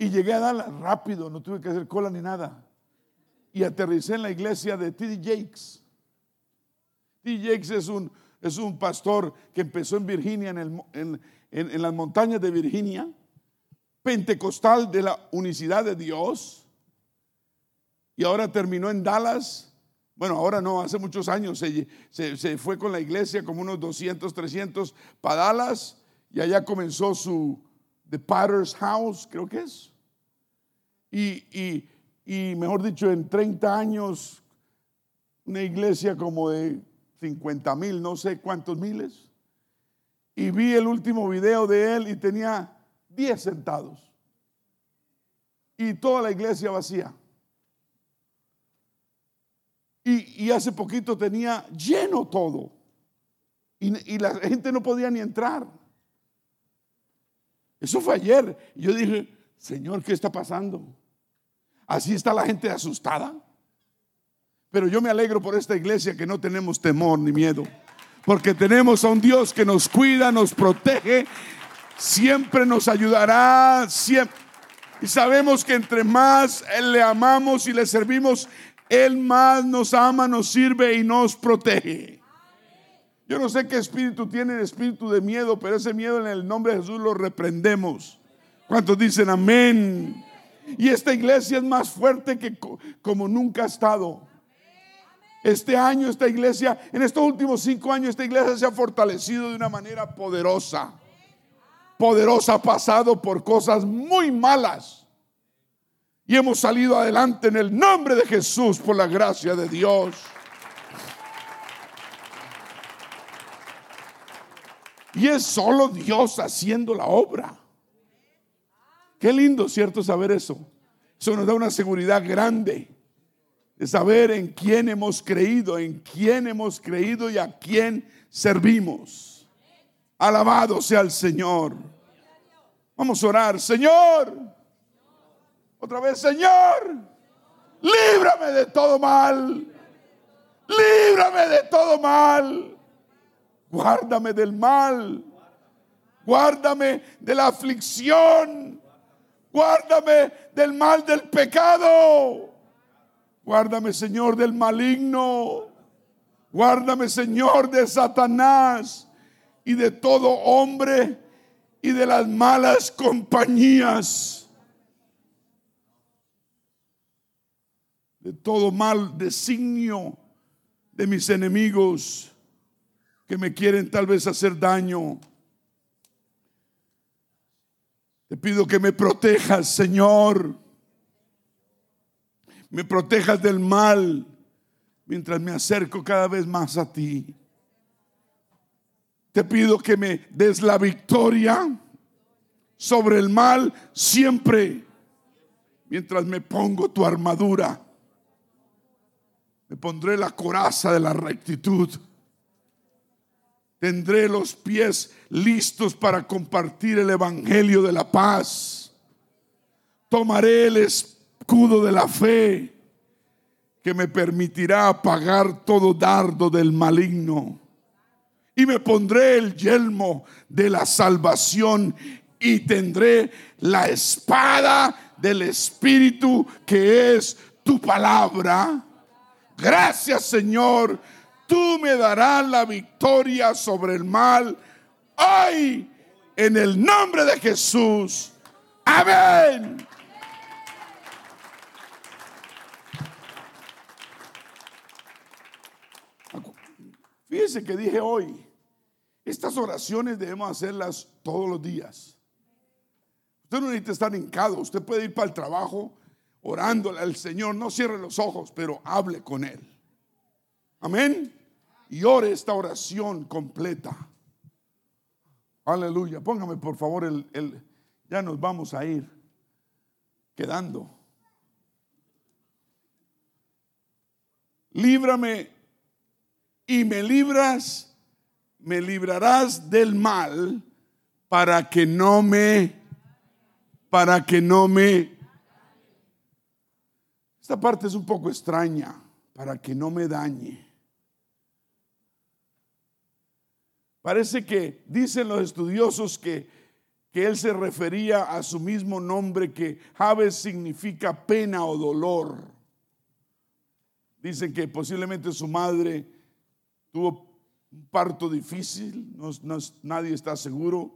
Y llegué a Dallas rápido, no tuve que hacer cola ni nada. Y aterricé en la iglesia de T.D. Jakes. T.D. Jakes es un, es un pastor que empezó en Virginia, en, en, en las montañas de Virginia, pentecostal de la unicidad de Dios. Y ahora terminó en Dallas bueno, ahora no, hace muchos años se, fue con la iglesia como unos 200, 300 padalas y allá comenzó su The Potter's House, creo que es. Y, y mejor dicho, en 30 años, una iglesia como de 50 mil, no sé cuántos miles. Y vi el último video de él y tenía 10 sentados. Y toda la iglesia vacía. Y, hace poquito tenía lleno todo. Y, la gente no podía ni entrar. Eso fue ayer. Y yo dije, Señor, ¿qué está pasando? Así está la gente asustada. Pero yo me alegro por esta iglesia que no tenemos temor ni miedo. Porque tenemos a un Dios que nos cuida, nos protege, siempre nos ayudará. Y sabemos que entre más le amamos y le servimos, él más nos ama, nos sirve y nos protege. Yo no sé qué espíritu tiene el espíritu de miedo, pero ese miedo en el nombre de Jesús lo reprendemos. ¿Cuántos dicen amén? Y esta iglesia es más fuerte que como nunca ha estado. Este año, esta iglesia, en estos últimos cinco años, esta iglesia se ha fortalecido de una manera poderosa. Poderosa, ha pasado por cosas muy malas y hemos salido adelante en el nombre de Jesús por la gracia de Dios. Y es solo Dios haciendo la obra. Qué lindo, ¿cierto? Saber eso. Eso nos da una seguridad grande. de saber en quién hemos creído, en quién hemos creído y a quién servimos. Alabado sea el Señor. Vamos a orar, Señor. Otra vez, Señor. Líbrame de todo mal. Líbrame de todo mal. Guárdame del mal. Guárdame de la aflicción. Guárdame del mal del pecado. Guárdame, Señor, del maligno. Guárdame, Señor, de Satanás y de todo hombre y de las malas compañías. De todo mal designio de mis enemigos que me quieren tal vez hacer daño. Te pido que me protejas, Señor. Me protejas del mal mientras me acerco cada vez más a ti. Te pido que me des la victoria sobre el mal siempre, mientras me pongo tu armadura. Me pondré la coraza de la rectitud. Tendré los pies listos para compartir el Evangelio de la paz. Tomaré el escudo de la fe que me permitirá apagar todo dardo del maligno. Y me pondré el yelmo de la salvación y tendré la espada del Espíritu que es tu palabra. Gracias Señor, tú me darás la victoria sobre el mal hoy en el nombre de Jesús. Amén. Fíjense que dije hoy, estas oraciones debemos hacerlas todos los días. Usted no necesita estar hincado, usted puede ir para el trabajo orándole al Señor, no cierre los ojos, pero hable con Él. Amén. Y ore esta oración completa. Aleluya. Póngame por favor el, el ya nos vamos a ir quedando. Líbrame y me libras, me librarás del mal para que no me, para que no me... Esta parte es un poco extraña, para que no me dañe. Parece que dicen los estudiosos que, que él se refería a su mismo nombre, que Javes significa pena o dolor. Dicen que posiblemente su madre tuvo un parto difícil, nadie está seguro,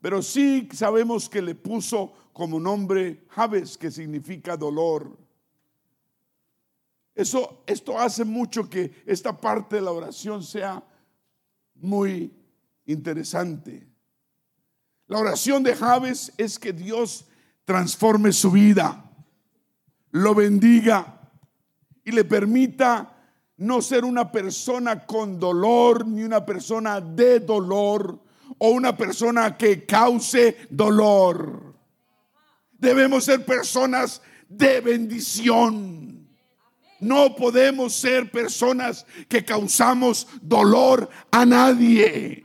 pero sí sabemos que le puso como nombre Javes, que significa dolor. Eso, esto hace mucho que esta parte de la oración sea muy interesante. La oración de Javes es que Dios transforme su vida, lo bendiga y le permita no ser una persona con dolor ni una persona de dolor o una persona que cause dolor. Debemos ser personas de bendición. No podemos ser personas que causamos dolor a nadie.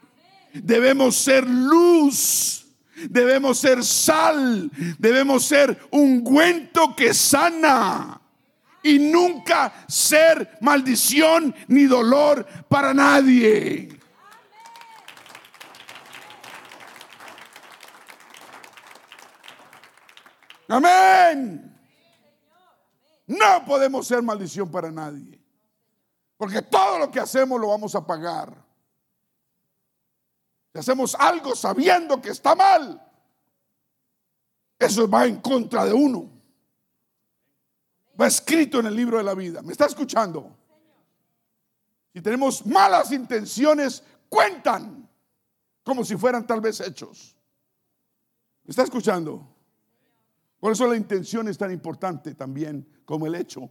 Debemos ser luz. Debemos ser sal. Debemos ser ungüento que sana y nunca ser maldición ni dolor para nadie. Amén. No podemos ser maldición para nadie. Porque todo lo que hacemos lo vamos a pagar. Si hacemos algo sabiendo que está mal, eso va en contra de uno va escrito en el libro de la vida. ¿Me está escuchando? Si tenemos malas intenciones, cuentan como si fueran tal vez hechos. ¿Me está escuchando? Por eso la intención es tan importante también como el hecho.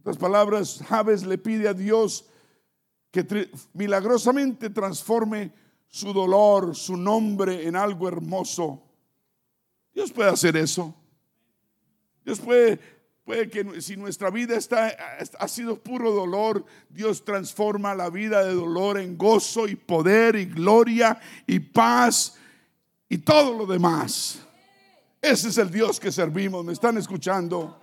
otras palabras, Javes le pide a Dios que milagrosamente transforme su dolor, su nombre en algo hermoso Dios puede hacer eso. Dios puede, puede que si nuestra vida está, ha sido puro dolor, Dios transforma la vida de dolor en gozo y poder y gloria y paz y todo lo demás. Ese es el Dios que servimos. ¿Me están escuchando?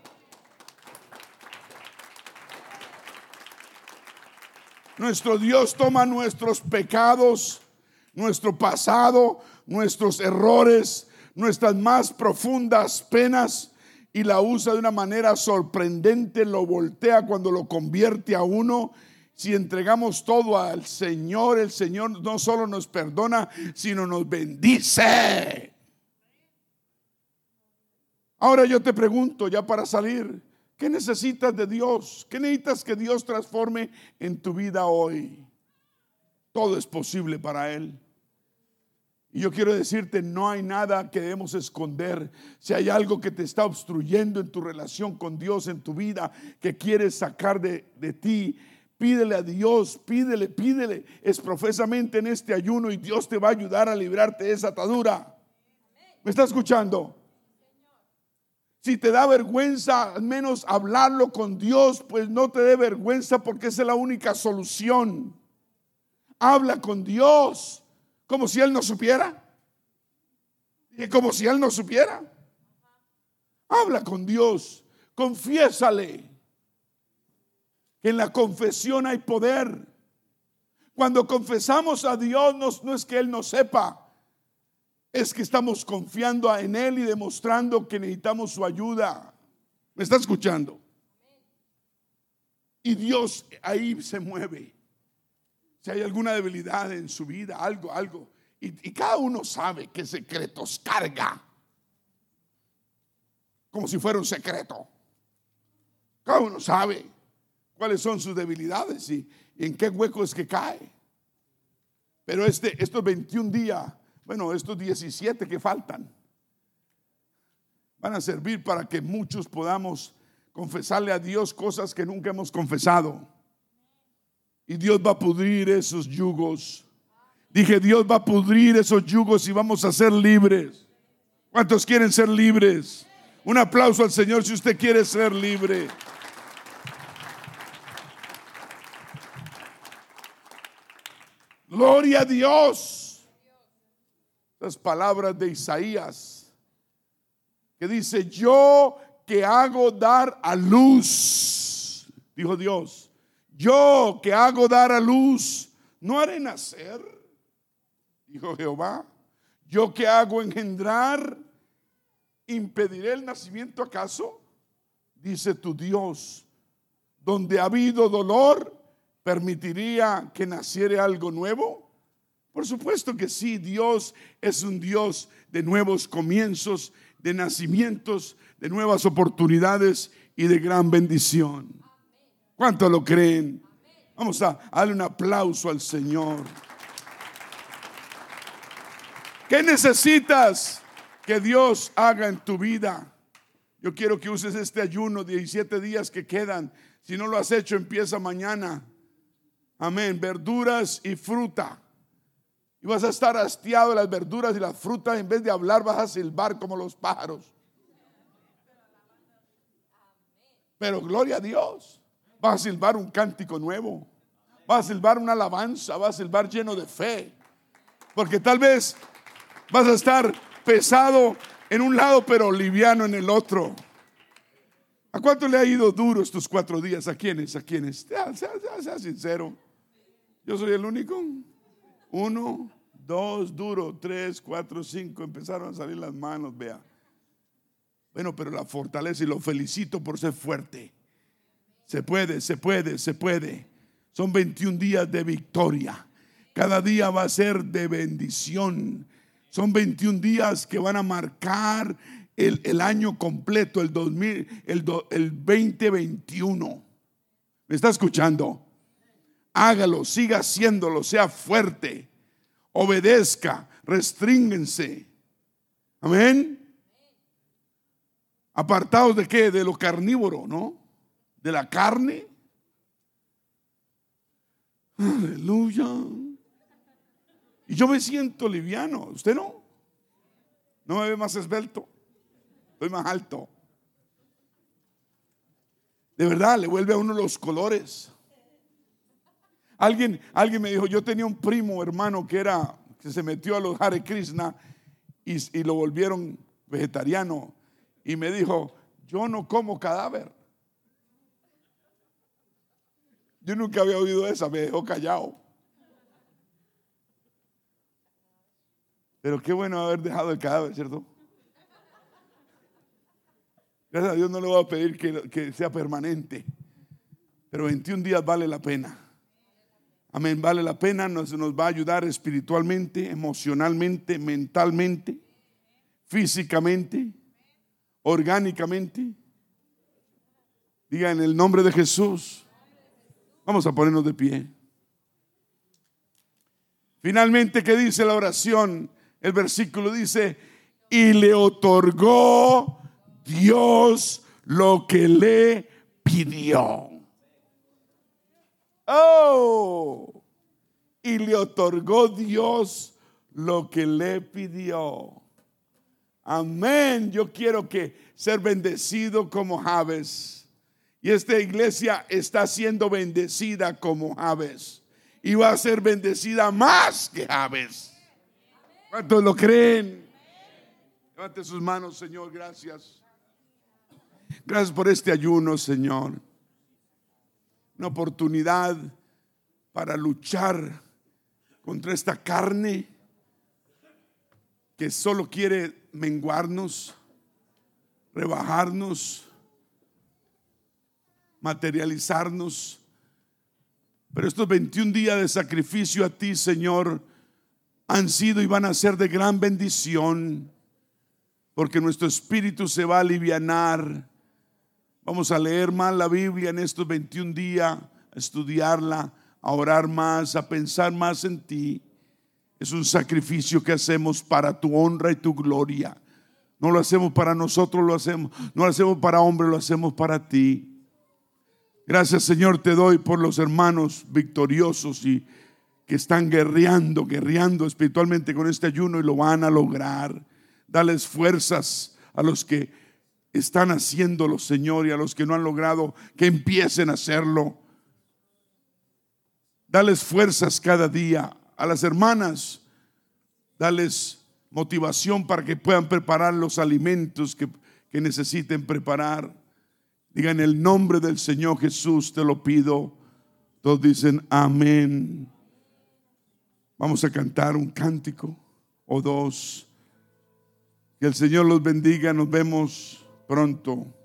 Nuestro Dios toma nuestros pecados, nuestro pasado, nuestros errores, nuestras más profundas penas y la usa de una manera sorprendente, lo voltea cuando lo convierte a uno. Si entregamos todo al Señor, el Señor no solo nos perdona, sino nos bendice. Ahora yo te pregunto, ya para salir, ¿qué necesitas de Dios? ¿Qué necesitas que Dios transforme en tu vida hoy? Todo es posible para Él. Y yo quiero decirte, no hay nada que debemos esconder. Si hay algo que te está obstruyendo en tu relación con Dios, en tu vida, que quieres sacar de, de ti, pídele a Dios, pídele, pídele. Es profesamente en este ayuno y Dios te va a ayudar a librarte de esa atadura. ¿Me está escuchando? Si te da vergüenza al menos hablarlo con Dios, pues no te dé vergüenza porque esa es la única solución. Habla con Dios como si Él no supiera. Y como si Él no supiera. Habla con Dios, confiésale en la confesión hay poder. Cuando confesamos a Dios no, no es que Él no sepa, es que estamos confiando en Él y demostrando que necesitamos su ayuda. ¿Me está escuchando? Y Dios ahí se mueve. Si hay alguna debilidad en su vida, algo, algo. Y, cada uno sabe qué secretos carga. Como si fuera un secreto. Cada uno sabe cuáles son sus debilidades y, y en qué hueco es que cae. Pero este, estos 21 días bueno, estos 17 que faltan van a servir para que muchos podamos confesarle a Dios cosas que nunca hemos confesado. Y Dios va a pudrir esos yugos. Dije, Dios va a pudrir esos yugos y vamos a ser libres. ¿Cuántos quieren ser libres? Un aplauso al Señor si usted quiere ser libre. Gloria a Dios las palabras de Isaías, que dice, yo que hago dar a luz, dijo Dios, yo que hago dar a luz, no haré nacer, dijo Jehová, yo que hago engendrar, impediré el nacimiento acaso, dice tu Dios, donde ha habido dolor, permitiría que naciera algo nuevo. Por supuesto que sí, Dios es un Dios de nuevos comienzos, de nacimientos, de nuevas oportunidades y de gran bendición. ¿Cuánto lo creen? Vamos a darle un aplauso al Señor. ¿Qué necesitas que Dios haga en tu vida? Yo quiero que uses este ayuno, 17 días que quedan. Si no lo has hecho, empieza mañana. Amén. Verduras y fruta. Y vas a estar hastiado de las verduras y las frutas. En vez de hablar, vas a silbar como los pájaros. Pero gloria a Dios. Vas a silbar un cántico nuevo. Vas a silbar una alabanza. Vas a silbar lleno de fe. Porque tal vez vas a estar pesado en un lado, pero liviano en el otro. ¿A cuánto le ha ido duro estos cuatro días? ¿A quiénes? ¿A quiénes? Sea, sea sincero. Yo soy el único. Uno, dos, duro, tres, cuatro, cinco. Empezaron a salir las manos, vea. Bueno, pero la fortaleza y lo felicito por ser fuerte. Se puede, se puede, se puede. Son 21 días de victoria. Cada día va a ser de bendición. Son 21 días que van a marcar el, año completo, el, 2000, el, el 2021. ¿Me está escuchando? hágalo, siga haciéndolo, sea fuerte, obedezca, restrínguense. Amén. Apartados de qué? De lo carnívoro, ¿no? De la carne. Aleluya. Y yo me siento liviano. ¿Usted no? ¿No me ve más esbelto? estoy más alto. De verdad, le vuelve a uno los colores. Alguien, alguien me dijo, yo tenía un primo hermano que era, que se metió a los Hare Krishna y, y lo volvieron vegetariano. Y me dijo, yo no como cadáver. Yo nunca había oído esa, me dejó callado. Pero qué bueno haber dejado el cadáver, ¿cierto? Gracias a Dios no le voy a pedir que, sea permanente. Pero 21 días vale la pena. Amén, vale la pena, nos, nos va a ayudar espiritualmente, emocionalmente, mentalmente, físicamente, orgánicamente. Diga en el nombre de Jesús. Vamos a ponernos de pie. Finalmente, ¿qué dice la oración? El versículo dice, y le otorgó Dios lo que le pidió. Oh, y le otorgó Dios lo que le pidió. Amén. Yo quiero que ser bendecido como Javes. Y esta iglesia está siendo bendecida como Javes. Y va a ser bendecida más que Javes. ¿Cuántos lo creen? Levante sus manos, Señor, gracias. Gracias por este ayuno, Señor. Una oportunidad para luchar contra esta carne que solo quiere menguarnos, rebajarnos, materializarnos. Pero estos 21 días de sacrificio a ti, Señor, han sido y van a ser de gran bendición, porque nuestro espíritu se va a alivianar. Vamos a leer más la Biblia en estos 21 días, a estudiarla, a orar más, a pensar más en ti. Es un sacrificio que hacemos para tu honra y tu gloria. No lo hacemos para nosotros, lo hacemos, no lo hacemos para hombres, lo hacemos para ti. Gracias Señor te doy por los hermanos victoriosos y que están guerreando, guerreando espiritualmente con este ayuno y lo van a lograr. Dales fuerzas a los que están haciéndolo, Señor, y a los que no han logrado, que empiecen a hacerlo. Dales fuerzas cada día a las hermanas. Dales motivación para que puedan preparar los alimentos que, que necesiten preparar. Diga en el nombre del Señor Jesús te lo pido. Todos dicen amén. Vamos a cantar un cántico o dos. Que el Señor los bendiga. Nos vemos pronto.